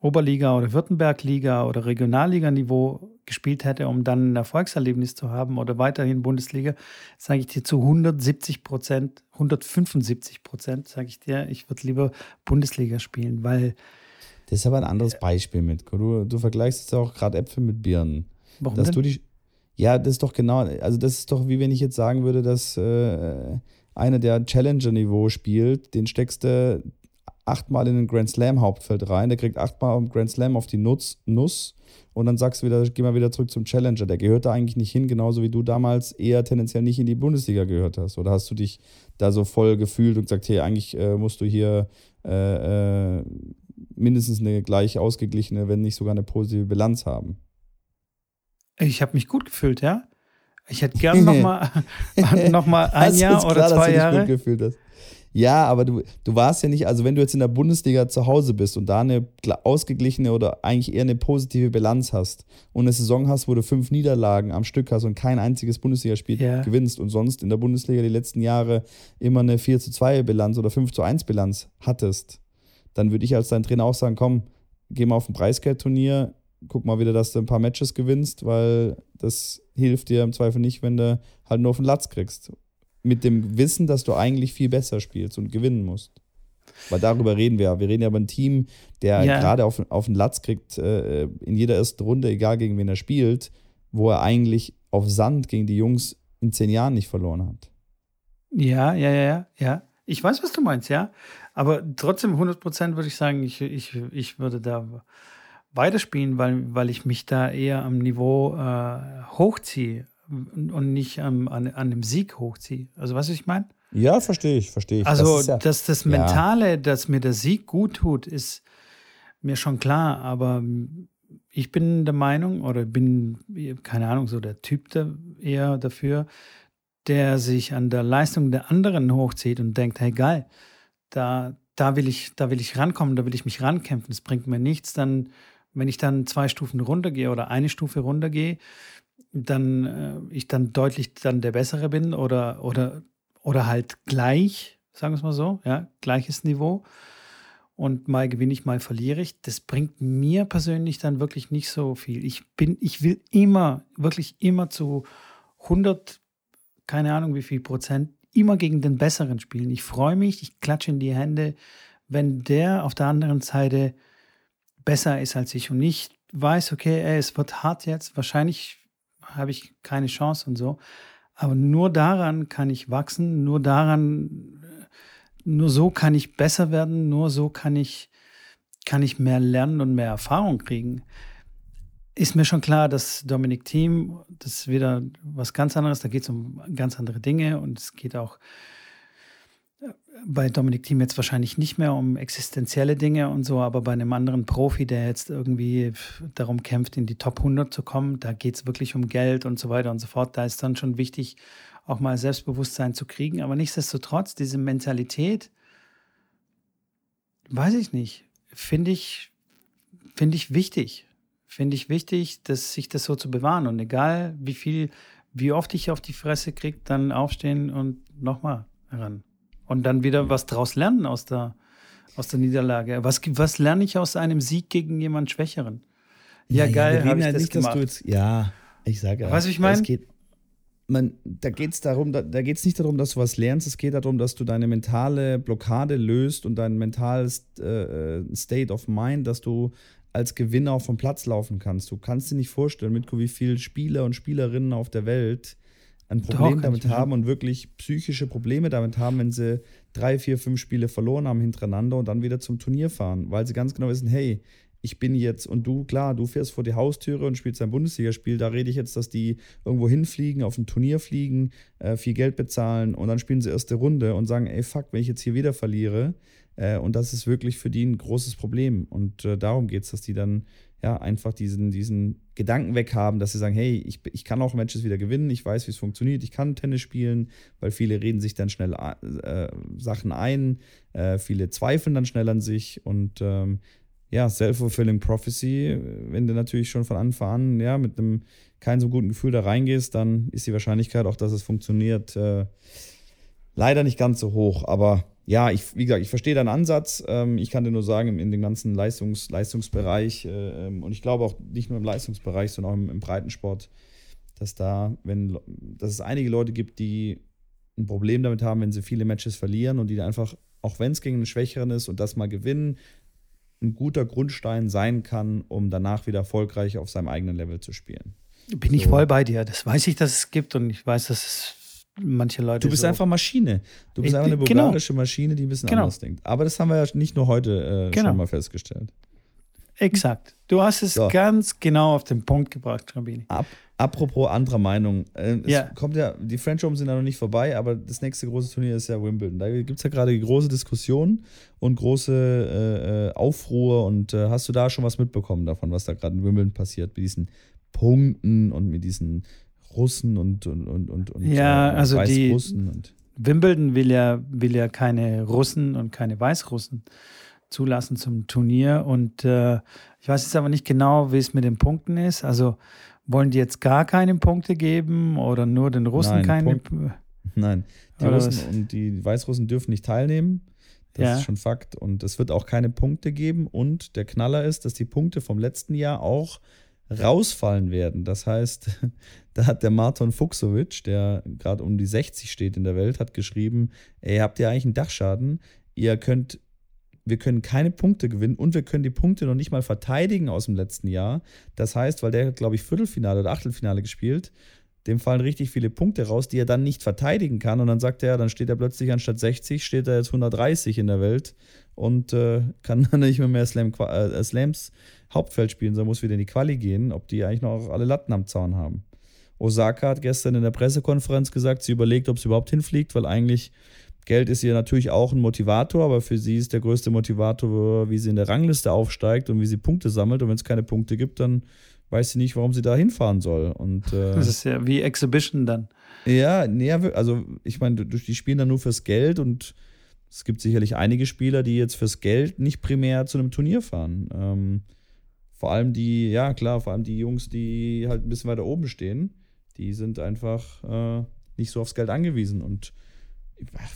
Speaker 1: Oberliga oder Württembergliga oder Regionalliganiveau gespielt hätte, um dann ein Erfolgserlebnis zu haben oder weiterhin Bundesliga, sage ich dir zu 170 Prozent, 175 Prozent, sage ich dir, ich würde lieber Bundesliga spielen, weil.
Speaker 2: Das ist aber ein anderes Beispiel mit. Du, du vergleichst jetzt auch gerade Äpfel mit Birnen.
Speaker 1: Warum
Speaker 2: dass
Speaker 1: denn?
Speaker 2: du die ja, das ist doch genau, also das ist doch wie wenn ich jetzt sagen würde, dass äh, einer, der Challenger-Niveau spielt, den steckst du achtmal in den Grand Slam-Hauptfeld rein, der kriegt achtmal im Grand Slam auf die Nuss, Nuss und dann sagst du wieder, geh mal wieder zurück zum Challenger. Der gehört da eigentlich nicht hin, genauso wie du damals eher tendenziell nicht in die Bundesliga gehört hast. Oder hast du dich da so voll gefühlt und gesagt, hey, eigentlich äh, musst du hier äh, äh, mindestens eine gleich ausgeglichene, wenn nicht sogar eine positive Bilanz haben?
Speaker 1: Ich habe mich gut gefühlt, ja. Ich hätte gern nochmal <laughs> <laughs> noch mal ein Jahr oder klar, zwei dass du Jahre.
Speaker 2: Ja, aber du, du warst ja nicht, also wenn du jetzt in der Bundesliga zu Hause bist und da eine ausgeglichene oder eigentlich eher eine positive Bilanz hast und eine Saison hast, wo du fünf Niederlagen am Stück hast und kein einziges Bundesligaspiel ja. gewinnst und sonst in der Bundesliga die letzten Jahre immer eine 4 zu 2 Bilanz oder 5 zu 1 Bilanz hattest, dann würde ich als dein Trainer auch sagen, komm, geh mal auf ein Preisgeldturnier, guck mal wieder, dass du ein paar Matches gewinnst, weil das hilft dir im Zweifel nicht, wenn du halt nur auf den Latz kriegst. Mit dem Wissen, dass du eigentlich viel besser spielst und gewinnen musst. Weil darüber reden wir ja. Wir reden ja über ein Team, der ja. gerade auf, auf den Latz kriegt, äh, in jeder ersten Runde, egal gegen wen er spielt, wo er eigentlich auf Sand gegen die Jungs in zehn Jahren nicht verloren hat.
Speaker 1: Ja, ja, ja, ja. Ich weiß, was du meinst, ja. Aber trotzdem 100 Prozent würde ich sagen, ich, ich, ich würde da weiterspielen, weil, weil ich mich da eher am Niveau äh, hochziehe und nicht am, an, an dem Sieg hochziehe. Also, was ich meine?
Speaker 2: Ja, verstehe ich, verstehe ich.
Speaker 1: Also, das ja, dass das Mentale, ja. dass mir der Sieg gut tut, ist mir schon klar, aber ich bin der Meinung oder bin, keine Ahnung, so der Typ da eher dafür, der sich an der Leistung der anderen hochzieht und denkt, hey geil, da, da, will ich, da will ich rankommen, da will ich mich rankämpfen. Es bringt mir nichts, dann, wenn ich dann zwei Stufen runtergehe oder eine Stufe runtergehe, dann äh, ich dann deutlich dann der Bessere bin oder, oder, oder halt gleich, sagen wir es mal so, ja, gleiches Niveau. Und mal gewinne ich, mal verliere ich. Das bringt mir persönlich dann wirklich nicht so viel. Ich bin, ich will immer, wirklich immer zu 100 keine Ahnung wie viel Prozent, immer gegen den Besseren spielen. Ich freue mich, ich klatsche in die Hände, wenn der auf der anderen Seite besser ist als ich und ich weiß, okay, ey, es wird hart jetzt, wahrscheinlich habe ich keine Chance und so. Aber nur daran kann ich wachsen, nur daran, nur so kann ich besser werden, nur so kann ich, kann ich mehr lernen und mehr Erfahrung kriegen ist mir schon klar, dass Dominik Thiem, das ist wieder was ganz anderes, da geht es um ganz andere Dinge und es geht auch äh, bei Dominik Thiem jetzt wahrscheinlich nicht mehr um existenzielle Dinge und so, aber bei einem anderen Profi, der jetzt irgendwie darum kämpft, in die Top 100 zu kommen, da geht es wirklich um Geld und so weiter und so fort. Da ist dann schon wichtig, auch mal Selbstbewusstsein zu kriegen. Aber nichtsdestotrotz, diese Mentalität, weiß ich nicht, finde ich, finde ich wichtig finde ich wichtig, dass sich das so zu bewahren. Und egal wie viel, wie oft ich auf die Fresse kriege, dann aufstehen und nochmal heran. Und dann wieder was draus lernen aus der, aus der Niederlage. Was, was lerne ich aus einem Sieg gegen jemanden Schwächeren?
Speaker 2: Ja, ja geil, ja, habe ich ja das nicht, gemacht. Jetzt, ja, ich sage ja.
Speaker 1: Weißt du, ich meine?
Speaker 2: Man, da geht es darum, da, da geht es nicht darum, dass du was lernst, es geht darum, dass du deine mentale Blockade löst und dein mentales äh, äh State of Mind, dass du als Gewinner auch vom Platz laufen kannst. Du kannst dir nicht vorstellen, Mitko, wie viele Spieler und Spielerinnen auf der Welt ein Problem Doch, damit haben und wirklich psychische Probleme damit haben, wenn sie drei, vier, fünf Spiele verloren haben hintereinander und dann wieder zum Turnier fahren, weil sie ganz genau wissen, hey, ich bin jetzt und du, klar, du fährst vor die Haustüre und spielst ein Bundesligaspiel. Da rede ich jetzt, dass die irgendwo hinfliegen, auf ein Turnier fliegen, äh, viel Geld bezahlen und dann spielen sie erste Runde und sagen, ey, fuck, wenn ich jetzt hier wieder verliere, äh, und das ist wirklich für die ein großes Problem. Und äh, darum geht es, dass die dann ja einfach diesen, diesen Gedanken weghaben, dass sie sagen, hey, ich, ich kann auch Matches wieder gewinnen, ich weiß, wie es funktioniert, ich kann Tennis spielen, weil viele reden sich dann schnell äh, Sachen ein, äh, viele zweifeln dann schnell an sich und ähm, ja, self-fulfilling prophecy, wenn du natürlich schon von Anfang an ja, mit einem kein so guten Gefühl da reingehst, dann ist die Wahrscheinlichkeit auch, dass es funktioniert, äh, leider nicht ganz so hoch. Aber ja, ich, wie gesagt, ich verstehe deinen Ansatz. Ähm, ich kann dir nur sagen, in dem ganzen Leistungs, Leistungsbereich äh, ähm, und ich glaube auch nicht nur im Leistungsbereich, sondern auch im, im Breitensport, dass da, wenn, dass es einige Leute gibt, die ein Problem damit haben, wenn sie viele Matches verlieren und die einfach, auch wenn es gegen einen Schwächeren ist und das mal gewinnen, ein guter Grundstein sein kann, um danach wieder erfolgreich auf seinem eigenen Level zu spielen.
Speaker 1: Bin so. ich voll bei dir. Das weiß ich, dass es gibt und ich weiß, dass es manche Leute.
Speaker 2: Du bist so einfach Maschine. Du bist ich, einfach eine genau. bulgarische genau. Maschine, die ein bisschen genau. anders denkt. Aber das haben wir ja nicht nur heute äh, genau. schon mal festgestellt.
Speaker 1: Exakt. Du hast es so. ganz genau auf den Punkt gebracht, Rabini.
Speaker 2: Ab, apropos anderer Meinung. Äh, es ja. kommt ja, die French Open sind ja noch nicht vorbei, aber das nächste große Turnier ist ja Wimbledon. Da gibt es ja gerade große Diskussionen und große äh, äh, Aufruhr. Und äh, hast du da schon was mitbekommen davon, was da gerade in Wimbledon passiert, mit diesen Punkten und mit diesen Russen und, und, und, und, und
Speaker 1: ja, äh, also die und Wimbledon will ja, will ja keine Russen und keine Weißrussen zulassen zum Turnier. Und äh, ich weiß jetzt aber nicht genau, wie es mit den Punkten ist. Also wollen die jetzt gar keine Punkte geben oder nur den Russen
Speaker 2: Nein,
Speaker 1: keine?
Speaker 2: Punkt, Nein, die Russen was? und die Weißrussen dürfen nicht teilnehmen. Das ja. ist schon Fakt. Und es wird auch keine Punkte geben. Und der Knaller ist, dass die Punkte vom letzten Jahr auch rausfallen werden. Das heißt, <laughs> da hat der Marton Fuchsowitsch, der gerade um die 60 steht in der Welt, hat geschrieben, ey, habt ihr eigentlich einen Dachschaden? Ihr könnt, wir können keine Punkte gewinnen und wir können die Punkte noch nicht mal verteidigen aus dem letzten Jahr. Das heißt, weil der glaube ich, Viertelfinale oder Achtelfinale gespielt, dem fallen richtig viele Punkte raus, die er dann nicht verteidigen kann. Und dann sagt er, dann steht er plötzlich anstatt 60, steht er jetzt 130 in der Welt und äh, kann <laughs> dann nicht mehr, mehr Slam, äh, Slams Hauptfeld spielen, sondern muss wieder in die Quali gehen, ob die eigentlich noch alle Latten am Zaun haben. Osaka hat gestern in der Pressekonferenz gesagt, sie überlegt, ob sie überhaupt hinfliegt, weil eigentlich Geld ist ihr natürlich auch ein Motivator, aber für sie ist der größte Motivator, wie sie in der Rangliste aufsteigt und wie sie Punkte sammelt. Und wenn es keine Punkte gibt, dann weiß sie nicht, warum sie da hinfahren soll. Und,
Speaker 1: äh, das ist ja wie Exhibition dann.
Speaker 2: Ja, nee, also ich meine, die spielen dann nur fürs Geld und es gibt sicherlich einige Spieler, die jetzt fürs Geld nicht primär zu einem Turnier fahren. Ähm, vor allem die, ja klar, vor allem die Jungs, die halt ein bisschen weiter oben stehen, die sind einfach äh, nicht so aufs Geld angewiesen. Und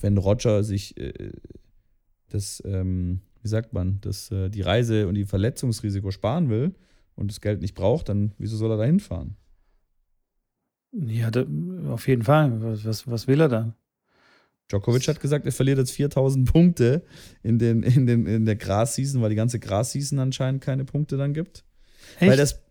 Speaker 2: wenn Roger sich äh, das, ähm, wie sagt man, das, äh, die Reise und die Verletzungsrisiko sparen will und das Geld nicht braucht, dann wieso soll er da hinfahren?
Speaker 1: Ja, da, auf jeden Fall. Was, was will er da?
Speaker 2: Djokovic hat gesagt, er verliert jetzt 4000 Punkte in, den, in, den, in der Gras-Season, weil die ganze Gras-Season anscheinend keine Punkte dann gibt. Echt? Weil das,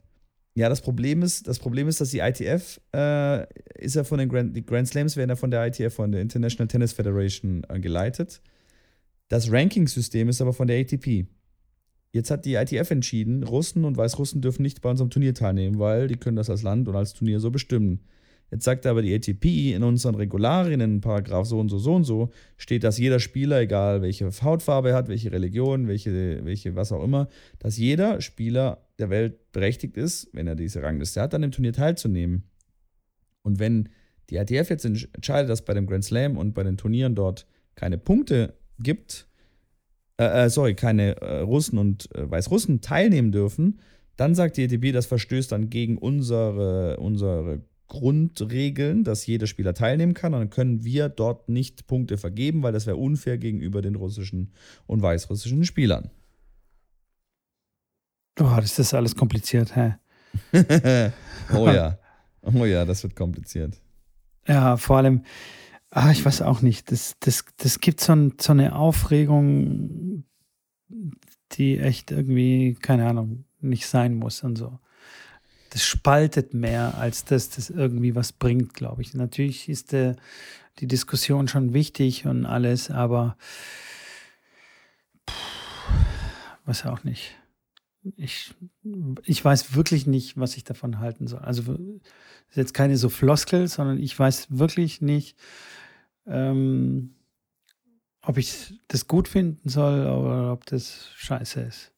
Speaker 2: ja, das Problem ist, das Problem ist, dass die ITF äh, ist ja von den Grand, die Grand Slams werden ja von der ITF, von der International Tennis Federation äh, geleitet. Das Ranking-System ist aber von der ATP. Jetzt hat die ITF entschieden, Russen und Weißrussen dürfen nicht bei unserem Turnier teilnehmen, weil die können das als Land und als Turnier so bestimmen. Jetzt sagt aber die ATP in unseren Regularien, in Paragraph so und so, so und so, steht, dass jeder Spieler, egal welche Hautfarbe er hat, welche Religion, welche, welche, was auch immer, dass jeder Spieler der Welt berechtigt ist, wenn er diese Rangliste hat, an dem Turnier teilzunehmen. Und wenn die ITF jetzt entscheidet, dass bei dem Grand Slam und bei den Turnieren dort keine Punkte gibt, äh, äh, sorry, keine äh, Russen und äh, Weißrussen teilnehmen dürfen, dann sagt die ATP, das verstößt dann gegen unsere, unsere Grundregeln, dass jeder Spieler teilnehmen kann. Und dann können wir dort nicht Punkte vergeben, weil das wäre unfair gegenüber den russischen und weißrussischen Spielern.
Speaker 1: Oh, das ist alles kompliziert, hä? <laughs>
Speaker 2: oh ja. <laughs> Oh ja, das wird kompliziert.
Speaker 1: Ja, vor allem, ah, ich weiß auch nicht, das, das, das gibt so, ein, so eine Aufregung, die echt irgendwie, keine Ahnung, nicht sein muss und so das spaltet mehr, als dass das irgendwie was bringt, glaube ich. Natürlich ist der, die Diskussion schon wichtig und alles, aber pff, weiß auch nicht. Ich, ich weiß wirklich nicht, was ich davon halten soll. Also ist jetzt keine so Floskel, sondern ich weiß wirklich nicht, ähm, ob ich das gut finden soll oder ob das scheiße ist.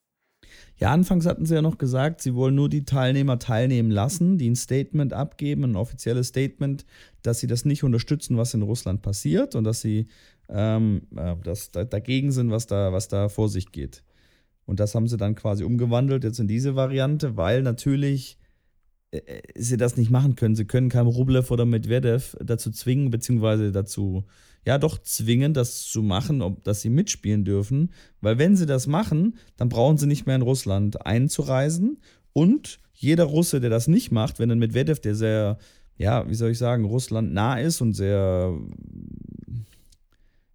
Speaker 2: Ja, anfangs hatten sie ja noch gesagt, sie wollen nur die Teilnehmer teilnehmen lassen, die ein Statement abgeben, ein offizielles Statement, dass sie das nicht unterstützen, was in Russland passiert und dass sie ähm, äh, dass da, dagegen sind, was da, was da vor sich geht. Und das haben sie dann quasi umgewandelt jetzt in diese Variante, weil natürlich sie das nicht machen können. Sie können keinem Rublev oder Medvedev dazu zwingen, beziehungsweise dazu ja doch zwingen, das zu machen, ob, dass sie mitspielen dürfen. Weil wenn sie das machen, dann brauchen sie nicht mehr in Russland einzureisen. Und jeder Russe, der das nicht macht, wenn ein Medvedev, der sehr, ja, wie soll ich sagen, Russland nah ist und sehr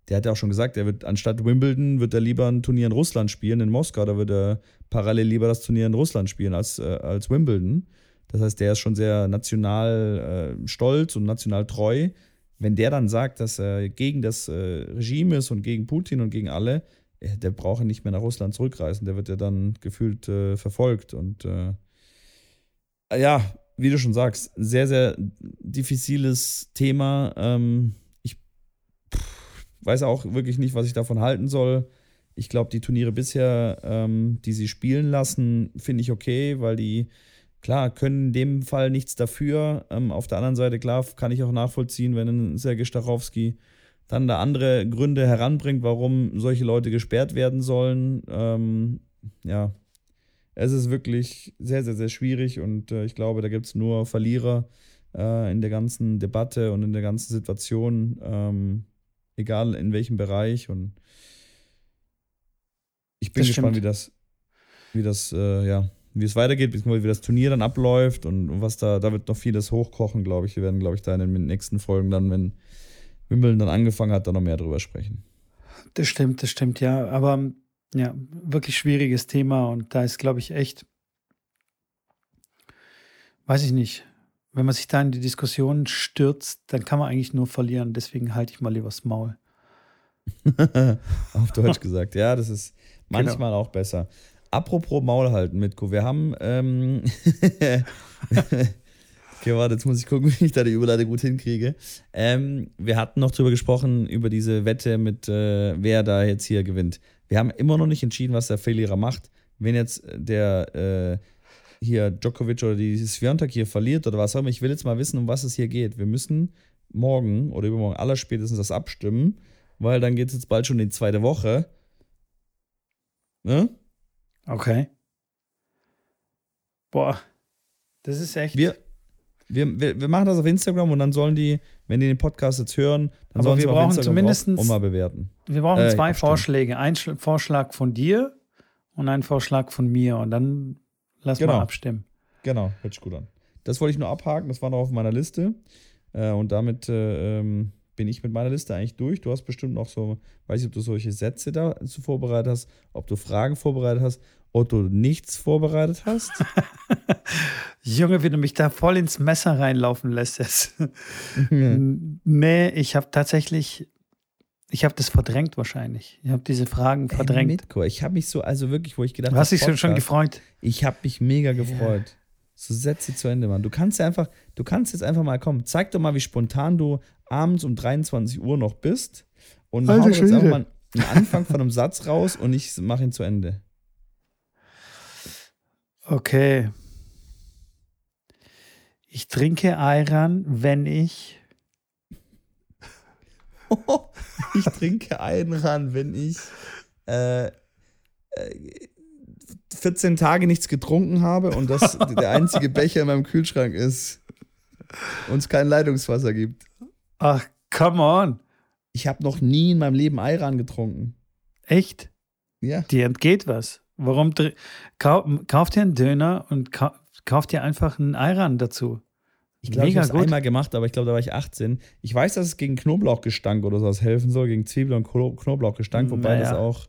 Speaker 2: der hat ja auch schon gesagt, er wird anstatt Wimbledon wird er lieber ein Turnier in Russland spielen, in Moskau, da wird er parallel lieber das Turnier in Russland spielen als, äh, als Wimbledon. Das heißt, der ist schon sehr national äh, stolz und national treu wenn der dann sagt, dass er gegen das äh, Regime ist und gegen Putin und gegen alle, äh, der braucht nicht mehr nach Russland zurückreisen. Der wird ja dann gefühlt äh, verfolgt. Und äh, ja, wie du schon sagst, sehr, sehr diffiziles Thema. Ähm, ich pff, weiß auch wirklich nicht, was ich davon halten soll. Ich glaube, die Turniere bisher, ähm, die sie spielen lassen, finde ich okay, weil die Klar, können in dem Fall nichts dafür. Ähm, auf der anderen Seite, klar, kann ich auch nachvollziehen, wenn ein Sergei Stachowski dann da andere Gründe heranbringt, warum solche Leute gesperrt werden sollen. Ähm, ja, es ist wirklich sehr, sehr, sehr schwierig und äh, ich glaube, da gibt es nur Verlierer äh, in der ganzen Debatte und in der ganzen Situation, ähm, egal in welchem Bereich. Und ich bin
Speaker 1: Das
Speaker 2: gespannt,
Speaker 1: stimmt.
Speaker 2: wie das, wie das, äh, ja, wie es weitergeht, beziehungsweise wie das Turnier dann abläuft und, was da, da wird noch vieles hochkochen, glaube ich. Wir werden, glaube ich, da in den nächsten Folgen dann, wenn Wimbledon dann angefangen hat, da noch mehr drüber sprechen.
Speaker 1: Das stimmt, das stimmt, ja. Aber ja, wirklich schwieriges Thema und da ist, glaube ich, echt, weiß ich nicht, wenn man sich da in die Diskussion stürzt, dann kann man eigentlich nur verlieren. Deswegen halte ich mal lieber das Maul. <laughs>
Speaker 2: Auf Deutsch gesagt. Ja, das ist
Speaker 1: Genau.
Speaker 2: manchmal auch besser. Apropos Maul halten, Mitko, wir haben. Ähm <laughs> okay, warte, jetzt muss ich gucken, <laughs> wie ich da die Überleitung gut hinkriege. Ähm, wir hatten noch drüber gesprochen, über diese Wette mit, äh, wer da jetzt hier gewinnt. Wir haben immer noch nicht entschieden, was der Verlierer macht. Wenn jetzt der äh, hier Djokovic oder die Sviontek hier verliert oder was auch immer, ich will jetzt mal wissen, um was es hier geht. Wir müssen morgen oder übermorgen allerspätestens das abstimmen, weil dann geht es jetzt bald schon in die zweite Woche. Ne?
Speaker 1: Okay. Boah, das ist echt.
Speaker 2: Wir, wir, wir, wir machen das auf Instagram und dann sollen die, wenn die den Podcast jetzt hören, dann
Speaker 1: Aber
Speaker 2: sollen
Speaker 1: wir
Speaker 2: sie auf
Speaker 1: brauchen
Speaker 2: Instagram
Speaker 1: zumindestens-
Speaker 2: drauf und mal bewerten.
Speaker 1: Wir brauchen
Speaker 2: Äh,
Speaker 1: zwei. Vorschläge. Ein Schl- Vorschlag von dir und ein Vorschlag von mir. Und dann lass
Speaker 2: Genau.
Speaker 1: mal abstimmen.
Speaker 2: Genau, hört sich gut an. Das wollte ich nur abhaken, das war noch auf meiner Liste. Äh, und damit äh, ähm, bin ich mit meiner Liste eigentlich durch. Du hast bestimmt noch so, weiß ich, ob du solche Sätze dazu vorbereitet hast, ob du Fragen vorbereitet hast, ob du nichts vorbereitet hast. <laughs>
Speaker 1: Junge, wie du mich da voll ins Messer reinlaufen lässt. Jetzt. <laughs> nee, ich habe tatsächlich, ich habe das verdrängt wahrscheinlich. Ich habe diese Fragen verdrängt.
Speaker 2: Mitko, ich habe mich so, also wirklich, wo ich gedacht
Speaker 1: Du hast dich
Speaker 2: Podcast-
Speaker 1: schon gefreut.
Speaker 2: Ich habe mich mega gefreut. So Sätze zu Ende, Mann. Du kannst ja einfach, du kannst jetzt einfach mal kommen. Zeig doch mal, wie spontan du abends um 23 Uhr noch bist. Und
Speaker 1: Alter
Speaker 2: hau jetzt einfach mal einen Anfang von einem Satz raus und ich mache ihn zu Ende.
Speaker 1: Okay. Ich trinke Ayran, wenn ich. <laughs>
Speaker 2: ich trinke einen ran, wenn ich äh, äh, 14 Tage nichts getrunken habe und das der einzige Becher in meinem Kühlschrank ist und es kein Leitungswasser gibt.
Speaker 1: Ach, come on.
Speaker 2: Ich habe noch nie in meinem Leben Ayran getrunken.
Speaker 1: Echt?
Speaker 2: Ja.
Speaker 1: Dir entgeht was. Warum? dr- Kau kauf dir einen Döner und kau kauf dir einfach einen Ayran dazu.
Speaker 2: Ich glaube, ich habe es einmal gemacht, aber ich glaube, da war ich 18. Ich weiß, dass es gegen Knoblauchgestank oder sowas helfen soll, gegen Zwiebel und Knoblauchgestank, wobei
Speaker 1: Naja.
Speaker 2: das auch.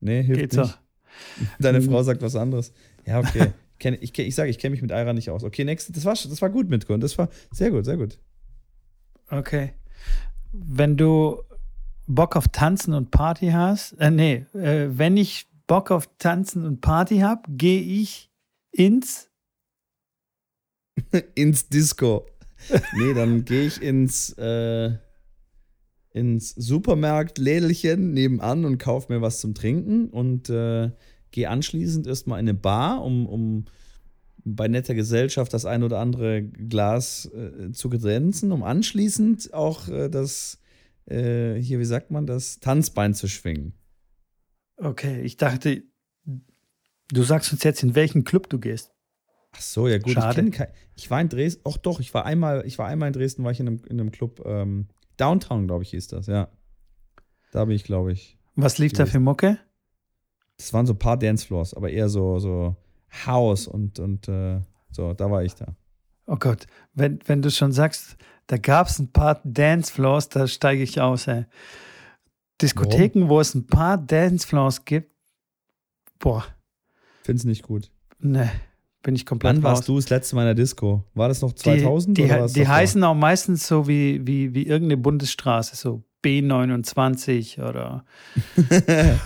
Speaker 2: Nee, hilft
Speaker 1: Geht
Speaker 2: nicht.
Speaker 1: so. <laughs>
Speaker 2: Deine. <laughs> Frau sagt was anderes. Ja, okay. Ich kenn- ich sage, ich kenne mich mit Ayran nicht aus. Okay, next. Das war, das war gut, Mitko. Das war sehr gut, sehr gut.
Speaker 1: Okay. Wenn du Bock auf Tanzen und Party hast, äh, nee, äh, wenn ich Bock auf Tanzen und Party habe, gehe ich ins. <laughs>
Speaker 2: ins Disco. Nee, dann gehe ich ins, äh, ins Supermarkt-Lädelchen nebenan und kaufe mir was zum Trinken und äh, gehe anschließend erstmal in eine Bar, um, um bei netter Gesellschaft das ein oder andere Glas äh, zu grenzen, um anschließend auch äh, das, äh, hier, wie sagt man, das Tanzbein zu schwingen.
Speaker 1: Okay, ich dachte, du sagst uns jetzt, in welchen Club du gehst.
Speaker 2: Ach so, ja gut.
Speaker 1: Schade.
Speaker 2: Ich, kein, ich war in Dresden, auch doch, ich war einmal, ich war einmal in Dresden, war ich in einem, in einem Club, ähm, Downtown, glaube ich, hieß das, ja. Da bin ich, glaube ich.
Speaker 1: Was lief da für Mucke?
Speaker 2: Das waren so ein paar Dancefloors, aber eher so, so House und, und äh, so, da war ich da.
Speaker 1: Oh Gott, wenn, wenn du schon sagst, da gab es ein paar Dancefloors, da steige ich aus, ey. Diskotheken, wo es ein paar Dancefloors gibt, boah,
Speaker 2: Find's nicht gut.
Speaker 1: ne, bin ich komplett
Speaker 2: Wann
Speaker 1: raus.
Speaker 2: warst du das letzte Mal in der Disco? War das noch
Speaker 1: Die,
Speaker 2: 2000
Speaker 1: die,
Speaker 2: oder war's
Speaker 1: die heißen auch meistens so wie, wie, wie irgendeine Bundesstraße, so B29 oder <laughs> <laughs>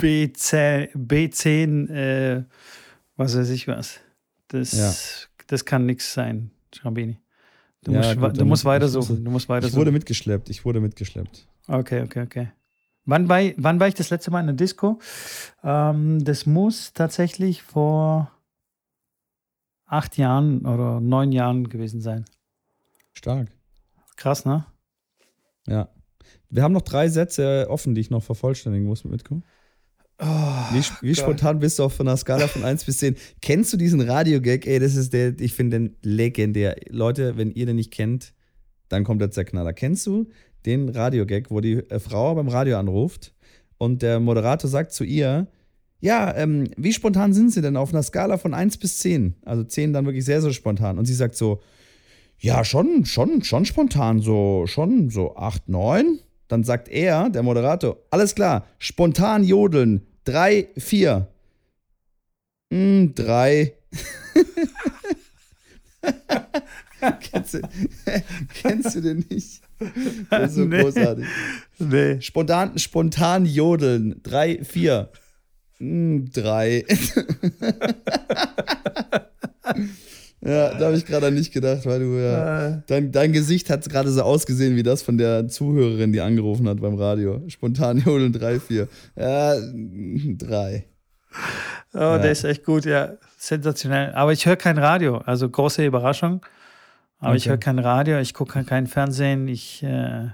Speaker 1: B10, B10 äh, was weiß ich was. Das,
Speaker 2: Ja.
Speaker 1: das kann nichts sein, Schrambini. Du
Speaker 2: Ja,
Speaker 1: musst,
Speaker 2: gut,
Speaker 1: du musst
Speaker 2: muss-
Speaker 1: weiter suchen. Du musst weiter
Speaker 2: Ich wurde mitgeschleppt, ich wurde mitgeschleppt.
Speaker 1: Okay, okay, okay. Wann war, ich, wann war ich das letzte Mal in der Disco? Ähm, das muss tatsächlich vor acht Jahren oder neun Jahren gewesen sein.
Speaker 2: Stark.
Speaker 1: Krass, ne?
Speaker 2: Ja. Wir haben noch drei Sätze offen, die ich noch vervollständigen muss mit Mitko. Wie, wie spontan bist du auf einer Skala von 1 bis 10? Kennst du diesen Radio-Gag? Ey, das ist der, ich finde den legendär. Leute, wenn ihr den nicht kennt, dann kommt der Knaller. Kennst du den Radio-Gag, wo die äh, Frau beim Radio anruft Und der Moderator sagt zu ihr, ja, ähm, wie spontan sind Sie denn auf einer Skala von 1 bis 10? Also 10 dann wirklich sehr, sehr spontan. Und sie sagt so, ja, schon, schon, schon spontan, so, schon so 8, 9. Dann sagt er, der Moderator, alles klar, spontan jodeln, 3, 4. Mm, 3. <laughs> kennst, du, <laughs> kennst du den nicht? Das ist so nee. großartig. Nee. Spontan, spontan jodeln. Drei, vier. Hm, drei. <laughs> ja, da habe ich gerade nicht gedacht, weil du ja. Äh. Dein, dein Gesicht hat gerade so ausgesehen wie das von der Zuhörerin, die angerufen hat beim Radio. Spontan jodeln, drei, vier. Ja, drei.
Speaker 1: Oh, ja. der ist echt gut, ja. Sensationell. Aber ich höre kein Radio, also große Überraschung. Aber okay. ich höre kein Radio, ich gucke kein Fernsehen, ich äh,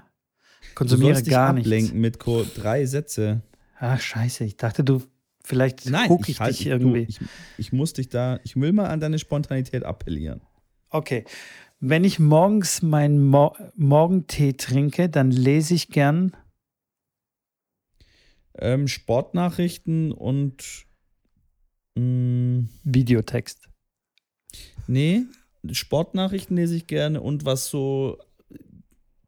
Speaker 1: konsumiere du gar nichts.
Speaker 2: ablenken mit drei Sätze.
Speaker 1: Ach, scheiße, ich dachte, du, vielleicht gucke ich, ich halt, dich irgendwie.
Speaker 2: Du, ich, ich muss dich da, ich will mal an deine Spontanität appellieren.
Speaker 1: Okay. Wenn ich morgens meinen Mo Morgentee trinke, dann lese ich gern
Speaker 2: ähm, Sportnachrichten und mh, mm,
Speaker 1: Videotext.
Speaker 2: Nee, Sportnachrichten lese ich gerne und was so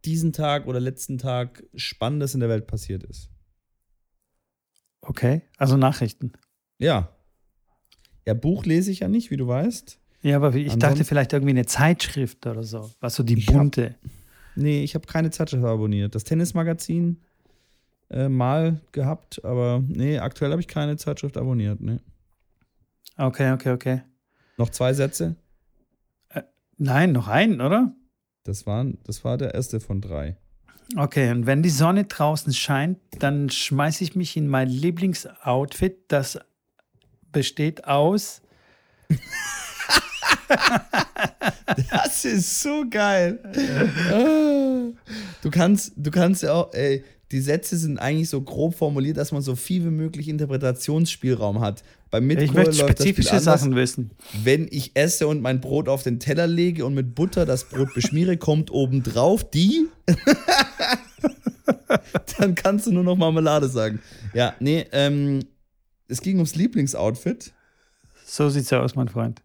Speaker 2: diesen Tag oder letzten Tag Spannendes in der Welt passiert ist.
Speaker 1: Okay, also Nachrichten.
Speaker 2: Ja. Ja, Buch lese ich ja nicht, wie du weißt.
Speaker 1: Ja, aber ich Ansonsten, dachte vielleicht irgendwie eine Zeitschrift oder so, was so die bunte.
Speaker 2: Hab, nee, ich habe keine Zeitschrift abonniert. Das Tennismagazin äh, mal gehabt, aber nee, aktuell habe ich keine Zeitschrift abonniert. Nee.
Speaker 1: Okay, okay, okay.
Speaker 2: Noch zwei Sätze?
Speaker 1: Nein, noch einen, oder?
Speaker 2: Das, waren, das war der erste von drei.
Speaker 1: Okay, und wenn die Sonne draußen scheint, dann schmeiße ich mich in mein Lieblingsoutfit, das besteht aus. <laughs>
Speaker 2: das ist so geil. Du kannst, du kannst ja auch, ey, die Sätze sind eigentlich so grob formuliert, dass man so viel wie möglich Interpretationsspielraum hat.
Speaker 1: Mitkohl ich möchte spezifische Sachen wissen.
Speaker 2: Wenn ich esse und mein Brot auf den Teller lege und mit Butter das Brot beschmiere, <laughs> kommt obendrauf die. <laughs> Dann kannst du nur noch Marmelade sagen. Ja, nee, ähm, es ging ums Lieblingsoutfit.
Speaker 1: So sieht's ja aus, mein Freund.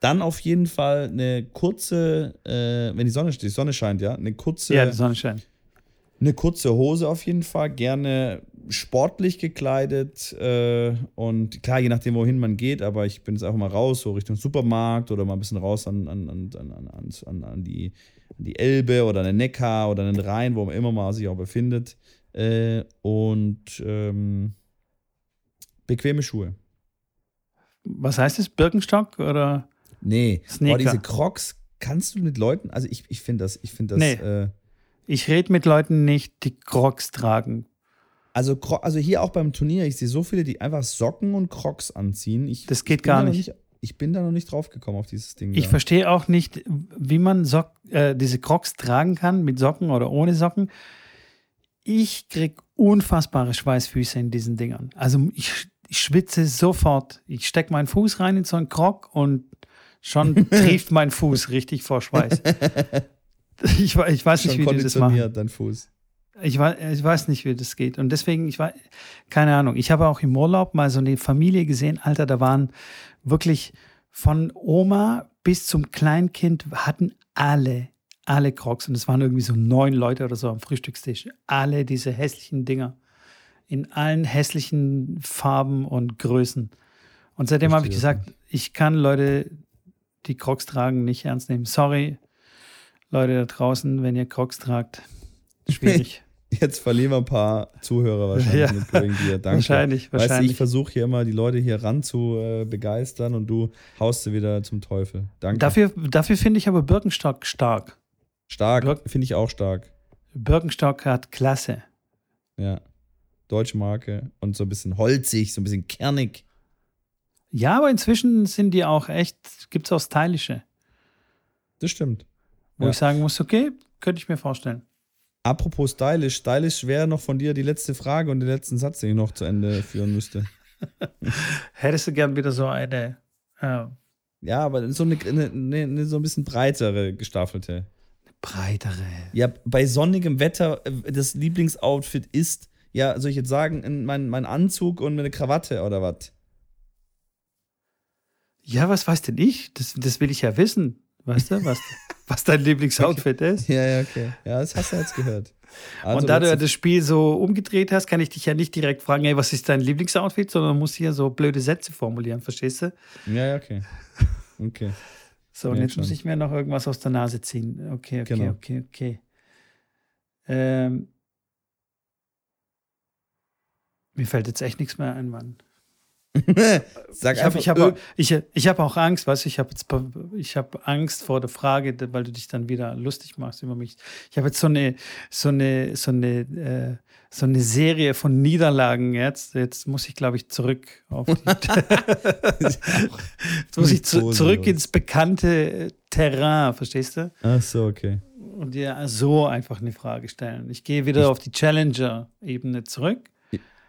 Speaker 2: Dann auf jeden Fall eine kurze, äh, wenn die Sonne, die Sonne scheint, ja, eine kurze.
Speaker 1: Ja, die Sonne scheint
Speaker 2: eine kurze Hose auf jeden Fall, gerne sportlich gekleidet äh, und klar, je nachdem, wohin man geht, aber ich bin jetzt einfach mal raus, so Richtung Supermarkt oder mal ein bisschen raus an, an, an, an, an, an, die, an die Elbe oder an den Neckar oder an den Rhein, wo man immer mal sich auch befindet. Äh, und ähm, bequeme Schuhe.
Speaker 1: Was heißt das? Birkenstock oder?
Speaker 2: Nee, Sneaker? Oh, diese Crocs kannst du mit Leuten, also ich, ich finde das, ich finde das.
Speaker 1: Nee.
Speaker 2: Äh,
Speaker 1: ich rede mit Leuten nicht, die Crocs tragen.
Speaker 2: Also, also hier auch beim Turnier, ich sehe so viele, die einfach Socken und Crocs anziehen. Ich,
Speaker 1: das geht gar nicht.
Speaker 2: nicht. Ich bin da noch nicht drauf gekommen auf dieses Ding.
Speaker 1: Ich da. verstehe auch nicht, wie man Sock, äh, diese Crocs tragen kann, mit Socken oder ohne Socken. Ich kriege unfassbare Schweißfüße in diesen Dingern. Also ich, ich schwitze sofort. Ich stecke meinen Fuß rein in so einen Krog und schon <laughs> trieft mein Fuß richtig vor Schweiß. <laughs> Ich, ich weiß nicht, wie die das machen.
Speaker 2: dein Fuß.
Speaker 1: Ich weiß, ich weiß nicht, wie das geht. Und deswegen, ich weiß, keine Ahnung. Ich habe auch im Urlaub mal so eine Familie gesehen, Alter, da waren wirklich von Oma bis zum Kleinkind hatten alle, alle Crocs. Und es waren irgendwie so neun Leute oder so am Frühstückstisch. Alle diese hässlichen Dinger. In allen hässlichen Farben und Größen. Und seitdem habe ich gesagt, ich kann Leute, die Crocs tragen, nicht ernst nehmen. Sorry, Leute da draußen, wenn ihr Crocs tragt, schwierig. <laughs>
Speaker 2: Jetzt verlieren wir ein paar Zuhörer wahrscheinlich ja, mit Going Gear. Danke.
Speaker 1: Wahrscheinlich, wahrscheinlich. Weißt du,
Speaker 2: ich versuche hier immer die Leute hier ran zu äh, begeistern und du haust sie wieder zum Teufel. Danke.
Speaker 1: Dafür, dafür finde ich aber Birkenstock stark.
Speaker 2: Stark, finde ich auch stark.
Speaker 1: Birkenstock hat Klasse.
Speaker 2: Ja. Deutsche Marke und so ein bisschen holzig, so ein bisschen kernig.
Speaker 1: Ja, aber inzwischen sind die auch echt, gibt es auch stylische.
Speaker 2: Das stimmt.
Speaker 1: Wo ja. ich sagen muss, okay, könnte ich mir vorstellen.
Speaker 2: Apropos stylisch, stylisch wäre noch von dir die letzte Frage und den letzten Satz, den ich noch zu Ende führen müsste. <laughs>
Speaker 1: Hättest du gern wieder so eine.
Speaker 2: Äh, ja, aber so eine, eine, eine, so ein bisschen breitere gestaffelte.
Speaker 1: Breitere.
Speaker 2: Ja, bei sonnigem Wetter, äh, das Lieblingsoutfit ist ja, soll ich jetzt sagen, in mein, mein Anzug und eine Krawatte oder was?
Speaker 1: Ja, was weiß denn ich? Das, das will ich ja wissen. Weißt du, was, <laughs> was dein Lieblingsoutfit
Speaker 2: okay.
Speaker 1: ist?
Speaker 2: Ja, ja, okay. Ja, das hast du jetzt gehört. <laughs>
Speaker 1: Also, und da du das Spiel so umgedreht hast, kann ich dich ja nicht direkt fragen, hey, was ist dein Lieblingsoutfit, sondern musst hier so blöde Sätze formulieren, verstehst du?
Speaker 2: Ja, ja, okay. Okay. <laughs>
Speaker 1: So, und jetzt schon. muss ich mir noch irgendwas aus der Nase ziehen. Okay, okay, genau. okay, okay. Ähm, mir fällt jetzt echt nichts mehr ein, Mann. <laughs> Sag ich habe ich hab, ich, ich hab auch Angst, weißt du, ich habe ich habe Angst vor der Frage, weil du dich dann wieder lustig machst über mich. Ich habe jetzt so eine so eine so eine äh, so eine Serie von Niederlagen jetzt. Jetzt muss ich, glaube ich, zurück auf die <laughs> Jetzt muss ich zu, zurück ins bekannte Terrain, verstehst du?
Speaker 2: Ach so, okay.
Speaker 1: Und dir so einfach eine Frage stellen. Ich gehe wieder ich auf die Challenger-Ebene zurück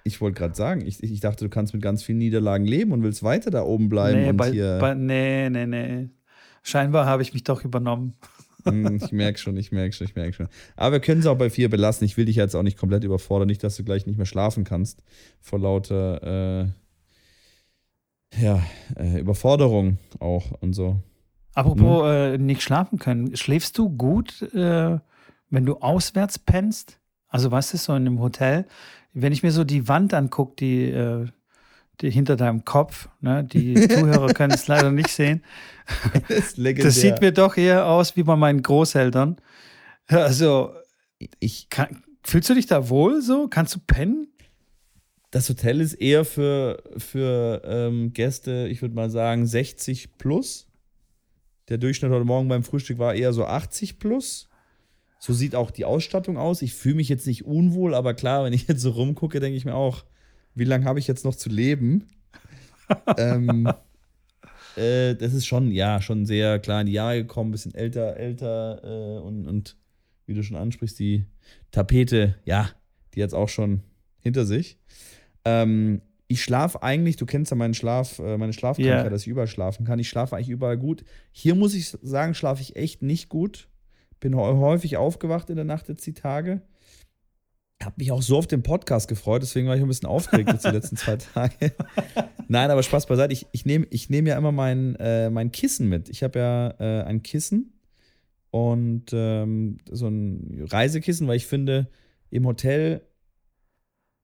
Speaker 2: ich wollte gerade sagen, ich, ich dachte, du kannst mit ganz vielen Niederlagen leben und willst weiter da oben bleiben.
Speaker 1: Nee,
Speaker 2: und
Speaker 1: bei,
Speaker 2: hier
Speaker 1: bei, nee, nee, nee. Scheinbar habe ich mich doch übernommen. <laughs>
Speaker 2: Hm, ich merke schon, ich merke schon, ich merke schon. Aber wir können es auch bei vier belassen. Ich will dich jetzt auch nicht komplett überfordern, nicht, dass du gleich nicht mehr schlafen kannst vor lauter äh, ja, äh, Überforderung auch und so.
Speaker 1: Apropos hm? äh, nicht schlafen können, schläfst du gut, äh, wenn du auswärts pennst? Also was ist so in einem Hotel? Wenn ich mir so die Wand angucke, die, äh, die hinter deinem Kopf, ne, die <laughs> Zuhörer können es leider nicht sehen. Das, das, sieht mir doch eher aus wie bei meinen Großeltern. Also, ich, kann, fühlst du dich da wohl so? Kannst du pennen?
Speaker 2: Das Hotel ist eher für, für ähm, Gäste, ich würde mal sagen, 60 plus. Der Durchschnitt heute Morgen beim Frühstück war eher so 80 plus. So sieht auch die Ausstattung aus. Ich fühle mich jetzt nicht unwohl, aber klar, wenn ich jetzt so rumgucke, denke ich mir auch, wie lange habe ich jetzt noch zu leben? <laughs> ähm, äh, das ist schon, ja, schon sehr klar in die Jahre gekommen, ein bisschen älter, älter äh, und, und wie du schon ansprichst, die Tapete, ja, die jetzt auch schon hinter sich. Ähm, ich schlafe eigentlich, du kennst ja meinen Schlaf, äh, meine Schlafkrankheit, yeah. dass ich überall schlafen kann. Ich schlafe eigentlich überall gut. Hier muss ich sagen, schlafe ich echt nicht gut. Bin häufig aufgewacht in der Nacht jetzt die Tage. Hab mich auch so auf den Podcast gefreut, deswegen war ich ein bisschen aufgeregt jetzt die letzten zwei <laughs> Tage. Nein, aber Spaß beiseite. Ich, ich nehme ich nehm ja immer mein, äh, mein Kissen mit. Ich habe ja äh, ein Kissen und ähm, so ein Reisekissen, weil ich finde, im Hotel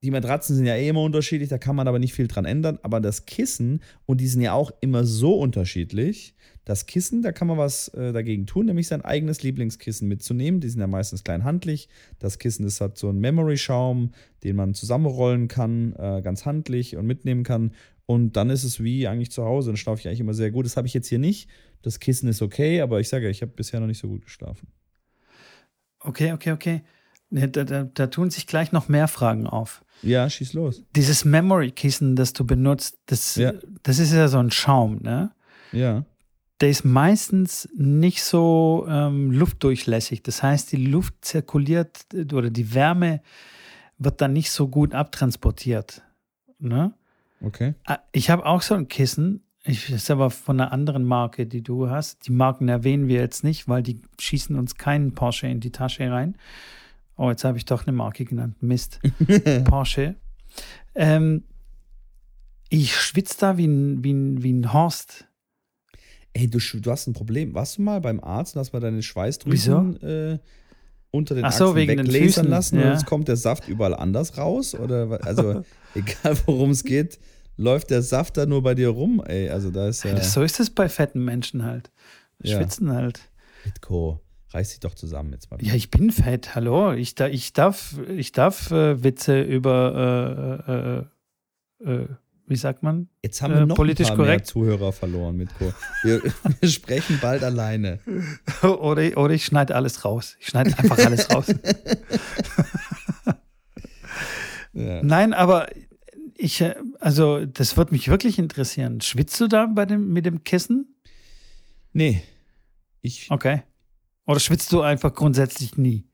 Speaker 2: die Matratzen sind ja eh immer unterschiedlich, da kann man aber nicht viel dran ändern. Aber das Kissen, und die sind ja auch immer so unterschiedlich, das Kissen, da kann man was äh, dagegen tun, nämlich sein eigenes Lieblingskissen mitzunehmen. Die sind ja meistens klein handlich. Das Kissen, das hat so einen Memory-Schaum, den man zusammenrollen kann, äh, ganz handlich und mitnehmen kann. Und dann ist es wie eigentlich zu Hause. Dann schlafe ich eigentlich immer sehr gut. Das habe ich jetzt hier nicht. Das Kissen ist okay, aber ich sage ja, ich habe bisher noch nicht so gut geschlafen.
Speaker 1: Okay, okay, okay. Da, da, da, tun sich gleich noch mehr Fragen auf.
Speaker 2: Ja, schieß los.
Speaker 1: Dieses Memory-Kissen, das du benutzt, das, ja. das ist ja so ein Schaum, ne?
Speaker 2: Ja.
Speaker 1: Der ist meistens nicht so ähm, luftdurchlässig. Das heißt, die Luft zirkuliert oder die Wärme wird dann nicht so gut abtransportiert. Ne?
Speaker 2: Okay.
Speaker 1: Ah, ich habe auch so ein Kissen. Ich, das ist aber von einer anderen Marke, die du hast. Die Marken erwähnen wir jetzt nicht, weil die schießen uns keinen Porsche in die Tasche rein. Oh, jetzt habe ich doch eine Marke genannt. Mist. <laughs> Porsche. Ähm, ich schwitze da wie ein, wie, ein, wie ein Horst.
Speaker 2: Ey, du, du hast ein Problem. Warst du mal beim Arzt und hast mal deine Schweißdrüsen äh, unter den
Speaker 1: Ach so,
Speaker 2: Achsen
Speaker 1: wegen weglasern
Speaker 2: lassen
Speaker 1: ja.
Speaker 2: und jetzt kommt der Saft überall anders raus? Oder also, <laughs> egal worum es geht, läuft der Saft da nur bei dir rum, ey. Also da ist ja.
Speaker 1: ja so ist es bei fetten Menschen halt. Schwitzen ja. halt.
Speaker 2: Mitko. Reiß dich doch zusammen jetzt mal.
Speaker 1: Ja, ich bin fett, hallo. Ich, da, ich darf, ich darf äh, Witze über, äh, äh, äh wie sagt man?
Speaker 2: Jetzt haben wir äh, noch
Speaker 1: politisch
Speaker 2: ein
Speaker 1: paar korrekt.
Speaker 2: Zuhörer verloren, Mitko. Wir, <laughs> wir sprechen bald alleine. <laughs>
Speaker 1: oder, oder ich schneide alles raus. Ich schneide einfach alles raus. <laughs> ja. Nein, aber ich, äh, also das wird mich wirklich interessieren. Schwitzt du da bei dem, mit dem Kissen?
Speaker 2: Nee. Ich,
Speaker 1: okay. Oder schwitzt du einfach grundsätzlich nie?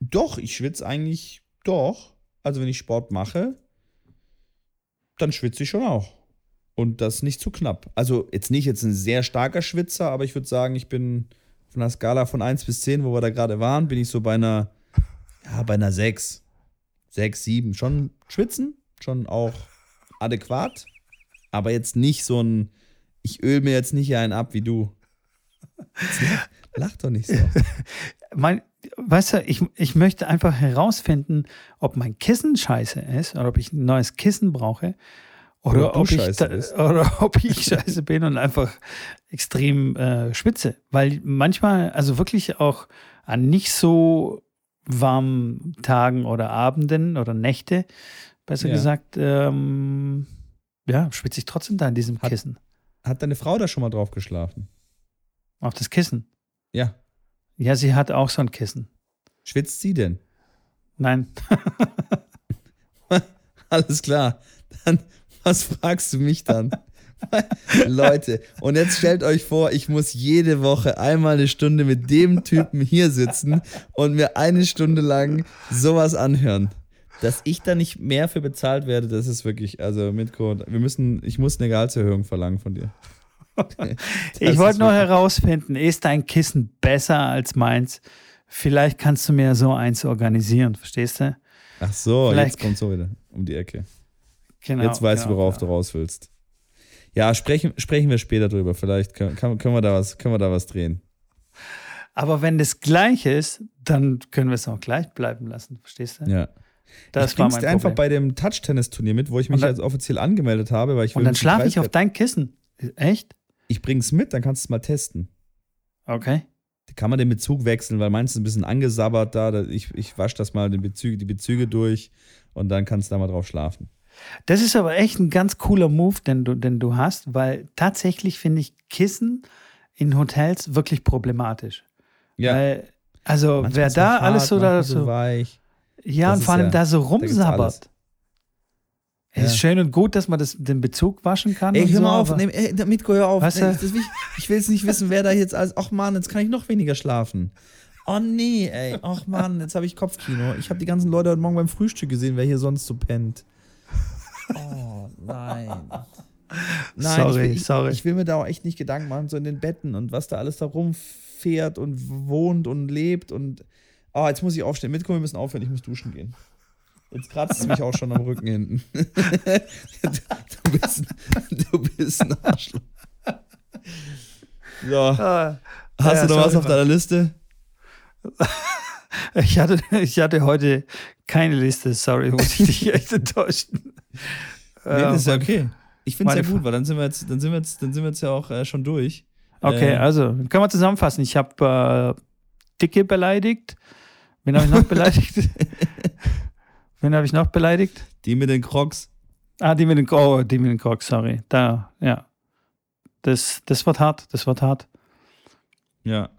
Speaker 2: Doch, ich schwitze eigentlich doch. Also wenn ich Sport mache, dann schwitze ich schon auch. Und das nicht zu knapp. Also jetzt nicht jetzt ein sehr starker Schwitzer, aber ich würde sagen, ich bin von einer Skala von 1 bis 10, wo wir da gerade waren, bin ich so bei einer, ja, bei einer 6. sechs, sieben, schon schwitzen, schon auch adäquat, aber jetzt nicht so ein, ich öl mir jetzt nicht einen ab wie du. Lach doch nicht so. <laughs>
Speaker 1: Mein, weißt du, ich, ich möchte einfach herausfinden, ob mein Kissen scheiße ist oder ob ich ein neues Kissen brauche. Oder,
Speaker 2: Oder
Speaker 1: ob, ich
Speaker 2: scheiße
Speaker 1: da, oder ob ich <laughs> scheiße bin und einfach extrem äh, schwitze. Weil manchmal, also wirklich auch an nicht so warmen Tagen oder Abenden oder Nächte, besser
Speaker 2: Ja.
Speaker 1: gesagt, ähm, ja, schwitze ich trotzdem da in diesem
Speaker 2: Hat-
Speaker 1: Kissen.
Speaker 2: Hat deine Frau da schon mal drauf geschlafen?
Speaker 1: Auf das Kissen.
Speaker 2: Ja.
Speaker 1: Ja, sie hat auch so ein Kissen.
Speaker 2: Schwitzt sie denn?
Speaker 1: Nein. <laughs>
Speaker 2: Alles klar. Dann, was fragst du mich dann? <laughs> Leute, und jetzt stellt euch vor, ich muss jede Woche einmal eine Stunde mit dem Typen hier sitzen und mir eine Stunde lang sowas anhören. Dass ich da nicht mehr für bezahlt werde, das ist wirklich, also Mitko, wir müssen, ich muss eine Gehaltserhöhung verlangen von dir. <laughs>
Speaker 1: Ich wollte nur herausfinden, ist dein Kissen besser als meins? Vielleicht kannst du mir so eins organisieren, verstehst du?
Speaker 2: Ach so,
Speaker 1: Vielleicht-
Speaker 2: jetzt kommt so wieder um die Ecke.
Speaker 1: Genau.
Speaker 2: Jetzt weißt
Speaker 1: genau,
Speaker 2: du, worauf
Speaker 1: genau.
Speaker 2: du raus willst. Ja, sprechen, sprechen wir später drüber. Vielleicht können, können, wir da was, können wir da was drehen.
Speaker 1: Aber wenn das gleich ist, dann können wir es auch gleich bleiben lassen, verstehst du?
Speaker 2: Ja.
Speaker 1: Das
Speaker 2: ich
Speaker 1: war mein
Speaker 2: einfach
Speaker 1: Problem.
Speaker 2: bei dem Touch-Tennis-Turnier mit, wo ich mich
Speaker 1: dann-
Speaker 2: jetzt offiziell angemeldet habe, weil ich will
Speaker 1: Und dann schlafe ich auf dein Kissen. Echt?
Speaker 2: Ich bring's mit, dann kannst du es mal testen.
Speaker 1: Okay.
Speaker 2: Kann man den Bezug wechseln, weil meins ist ein bisschen angesabbert da. Ich, ich wasche das mal den Bezüge, die Bezüge durch und dann kannst du da mal drauf schlafen.
Speaker 1: Das ist aber echt ein ganz cooler Move, den du, den du hast, weil tatsächlich finde ich Kissen in Hotels wirklich problematisch.
Speaker 2: Ja.
Speaker 1: Weil, also
Speaker 2: Manchmal
Speaker 1: wer da
Speaker 2: er
Speaker 1: alles
Speaker 2: hart,
Speaker 1: so da so,
Speaker 2: weich.
Speaker 1: ja
Speaker 2: Das
Speaker 1: und vor allem
Speaker 2: ja-
Speaker 1: da so rumsabbert. Es ist
Speaker 2: Ja.
Speaker 1: schön und gut, dass man das, den Bezug waschen kann.
Speaker 2: Ey, hör
Speaker 1: so,
Speaker 2: mal auf, nee, ey, Mitko, hör auf. Will ich, ich will jetzt nicht wissen, wer da jetzt alles. Ach Mann, jetzt kann ich noch weniger schlafen. Oh nee, ey. Ach Mann, jetzt habe ich Kopfkino. Ich habe die ganzen Leute heute Morgen beim Frühstück gesehen, wer hier sonst so pennt. Oh nein. Nein,
Speaker 1: Sorry,
Speaker 2: ich,
Speaker 1: sorry.
Speaker 2: Ich will mir da auch echt nicht Gedanken machen, so in den Betten und was da alles da rumfährt und wohnt und lebt und. Oh, jetzt muss ich aufstehen. Mitko, wir müssen aufhören, ich muss duschen gehen. Jetzt kratzt es mich auch schon am Rücken hinten. <laughs> du, bist, du bist ein Arschloch. So,
Speaker 1: Ah,
Speaker 2: hast
Speaker 1: Ja,
Speaker 2: du noch was auf deiner Liste? <laughs>
Speaker 1: ich, hatte, ich hatte heute keine Liste, sorry, <laughs> muss ich dich echt enttäuschen.
Speaker 2: Nee, das ist ja
Speaker 1: Ähm,
Speaker 2: okay. Ich finde es ja gut, weil dann sind wir jetzt, dann sind wir jetzt, dann sind wir jetzt ja auch äh, schon durch.
Speaker 1: Okay,
Speaker 2: Äh,
Speaker 1: also können wir zusammenfassen. Ich habe äh, Dicke beleidigt. Wen habe ich noch beleidigt? Wen habe ich noch beleidigt?
Speaker 2: Die mit den Crocs.
Speaker 1: Ah, die mit den, oh, die mit den Crocs, sorry. Da, ja. Das, das wird hart, das wird hart.
Speaker 2: Ja.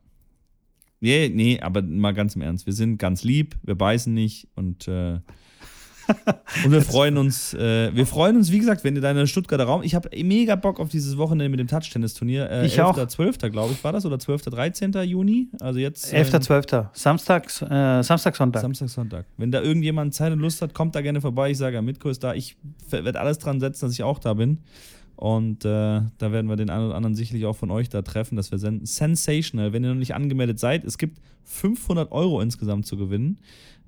Speaker 2: Nee, nee, aber mal ganz im Ernst. Wir sind ganz lieb, wir beißen nicht und, äh, und wir freuen uns. Äh, wir freuen uns, wie gesagt, wenn ihr deine Stuttgarter Raum. Ich habe mega Bock auf dieses Wochenende mit dem Touch-Tennis-Turnier. Äh,
Speaker 1: Ich auch.
Speaker 2: 12. glaube ich, war das? Oder 12. 13. Juni? Also jetzt.
Speaker 1: 11.,
Speaker 2: äh,
Speaker 1: 12. Samstags, äh, Samstag, Sonntag.
Speaker 2: Samstag, Sonntag. Wenn da irgendjemand Zeit und Lust hat, kommt da gerne vorbei. Ich sage, ja, Mitko ist da. Ich werde alles dran setzen, dass ich auch da bin. Und äh, da werden wir den einen oder anderen sicherlich auch von euch da treffen. Das wäre sen sensational. Wenn ihr noch nicht angemeldet seid, es gibt 500 Euro insgesamt zu gewinnen.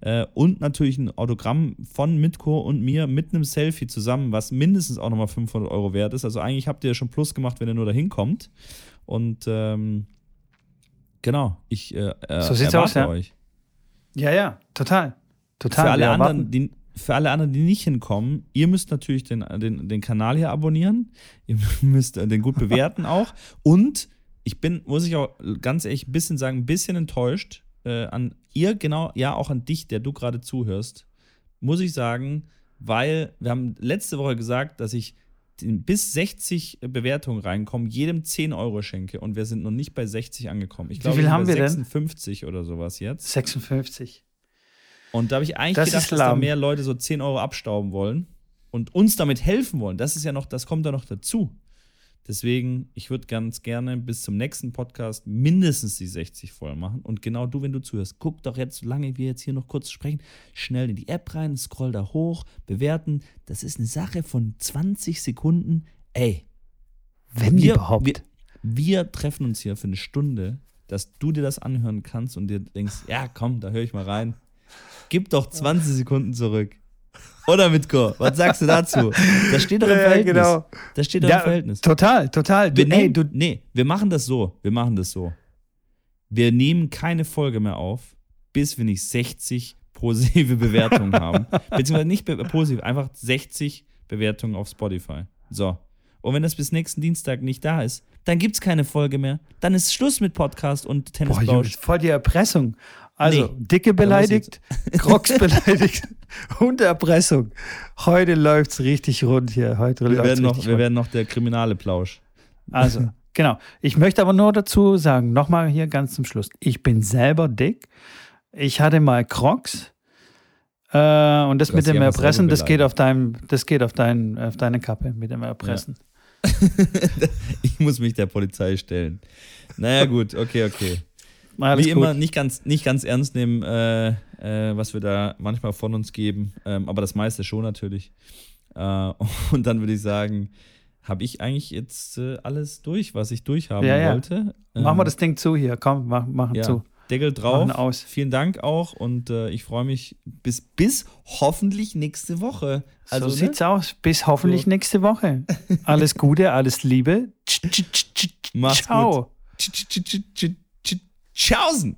Speaker 2: Äh, und natürlich ein Autogramm von Mitko und mir mit einem Selfie zusammen, was mindestens auch nochmal 500 Euro wert ist. Also eigentlich habt ihr schon Plus gemacht, wenn ihr nur dahin kommt. Und ähm, genau, ich äh, äh,
Speaker 1: So sieht's
Speaker 2: erwarte
Speaker 1: aus, ja.
Speaker 2: euch.
Speaker 1: Ja, ja, total. Total.
Speaker 2: Für alle, anderen, die, für alle anderen, die nicht hinkommen, ihr müsst natürlich den, den, den Kanal hier abonnieren. <laughs> Ihr müsst äh, den gut bewerten auch. Und ich bin, muss ich auch ganz ehrlich ein bisschen sagen, ein bisschen enttäuscht äh, an ihr, genau, ja, auch an dich, der du gerade zuhörst, muss ich sagen, weil wir haben letzte Woche gesagt, dass ich bis 60 Bewertungen reinkommen, jedem 10 Euro schenke und wir sind noch nicht bei 60 angekommen. Ich
Speaker 1: Wie
Speaker 2: glaube,
Speaker 1: viel
Speaker 2: wir sind
Speaker 1: haben wir denn?
Speaker 2: 56 oder sowas jetzt.
Speaker 1: 56.
Speaker 2: Und da habe ich eigentlich
Speaker 1: Das
Speaker 2: gedacht, dass da mehr Leute so 10 Euro abstauben wollen und uns damit helfen wollen. Das ist ja noch, das kommt da noch dazu. Deswegen, ich würde ganz gerne bis zum nächsten Podcast mindestens die 60 voll machen. Und genau du, wenn du zuhörst, guck doch jetzt, solange wir jetzt hier noch kurz sprechen, schnell in die App rein, scroll da hoch, bewerten. Das ist eine Sache von 20 Sekunden. Ey,
Speaker 1: Wenn
Speaker 2: wir,
Speaker 1: überhaupt.
Speaker 2: Wir, wir treffen uns hier für eine Stunde, dass du dir das anhören kannst und dir denkst, ja, komm, da höre ich mal rein. Gib doch 20 Sekunden zurück. Oder Mitko? Was sagst du dazu? Das steht doch im Verhältnis.
Speaker 1: genau.
Speaker 2: Das steht doch
Speaker 1: Ja,
Speaker 2: im Verhältnis.
Speaker 1: Total, total.
Speaker 2: Wir
Speaker 1: Du, ey,
Speaker 2: nehmen,
Speaker 1: du,
Speaker 2: nee, wir machen das so. Wir machen das so. Wir nehmen keine Folge mehr auf, bis wir nicht 60 positive Bewertungen haben. <laughs> Beziehungsweise nicht be- positiv, einfach 60 Bewertungen auf Spotify. So. Und wenn das bis nächsten Dienstag nicht da ist, dann gibt es keine Folge mehr. Dann ist Schluss mit Podcast und
Speaker 1: boah, Junge, voll die Erpressung. Also,
Speaker 2: Nee.
Speaker 1: Dicke beleidigt, Crocs <laughs> beleidigt und Erpressung. Heute läuft's richtig rund hier. Heute
Speaker 2: Wir
Speaker 1: läuft's
Speaker 2: werden, noch, wir
Speaker 1: rund.
Speaker 2: werden noch der kriminale Plausch.
Speaker 1: Also, <laughs> genau. Ich möchte aber nur dazu sagen, nochmal hier ganz zum Schluss. Ich bin selber dick. Ich hatte mal Crocs. Äh, und das
Speaker 2: Du
Speaker 1: mit dem Erpressen, das geht auf deinem, das geht auf dein, auf deine Kappe mit dem Erpressen. <laughs>
Speaker 2: Ich muss mich der Polizei stellen. Naja, gut, okay, okay. Wie
Speaker 1: gut.
Speaker 2: immer, nicht ganz, nicht ganz ernst nehmen, äh, äh, was wir da manchmal von uns geben, ähm, aber das meiste schon natürlich. Äh, <laughs> und dann würde ich sagen, habe ich eigentlich jetzt äh, alles durch, was ich durchhaben
Speaker 1: Ja, ja.
Speaker 2: wollte.
Speaker 1: Machen wir
Speaker 2: Ähm,
Speaker 1: das Ding zu hier. Komm, mach, machen
Speaker 2: ja,
Speaker 1: zu.
Speaker 2: Deckel drauf.
Speaker 1: Machen aus.
Speaker 2: Vielen Dank auch und äh, ich freue mich bis, bis hoffentlich nächste Woche. Also,
Speaker 1: so
Speaker 2: ne?
Speaker 1: sieht's aus. Bis hoffentlich
Speaker 2: So.
Speaker 1: nächste Woche. <laughs> Alles Gute, alles Liebe.
Speaker 2: Mach's
Speaker 1: Ciao.
Speaker 2: gut. Chausen.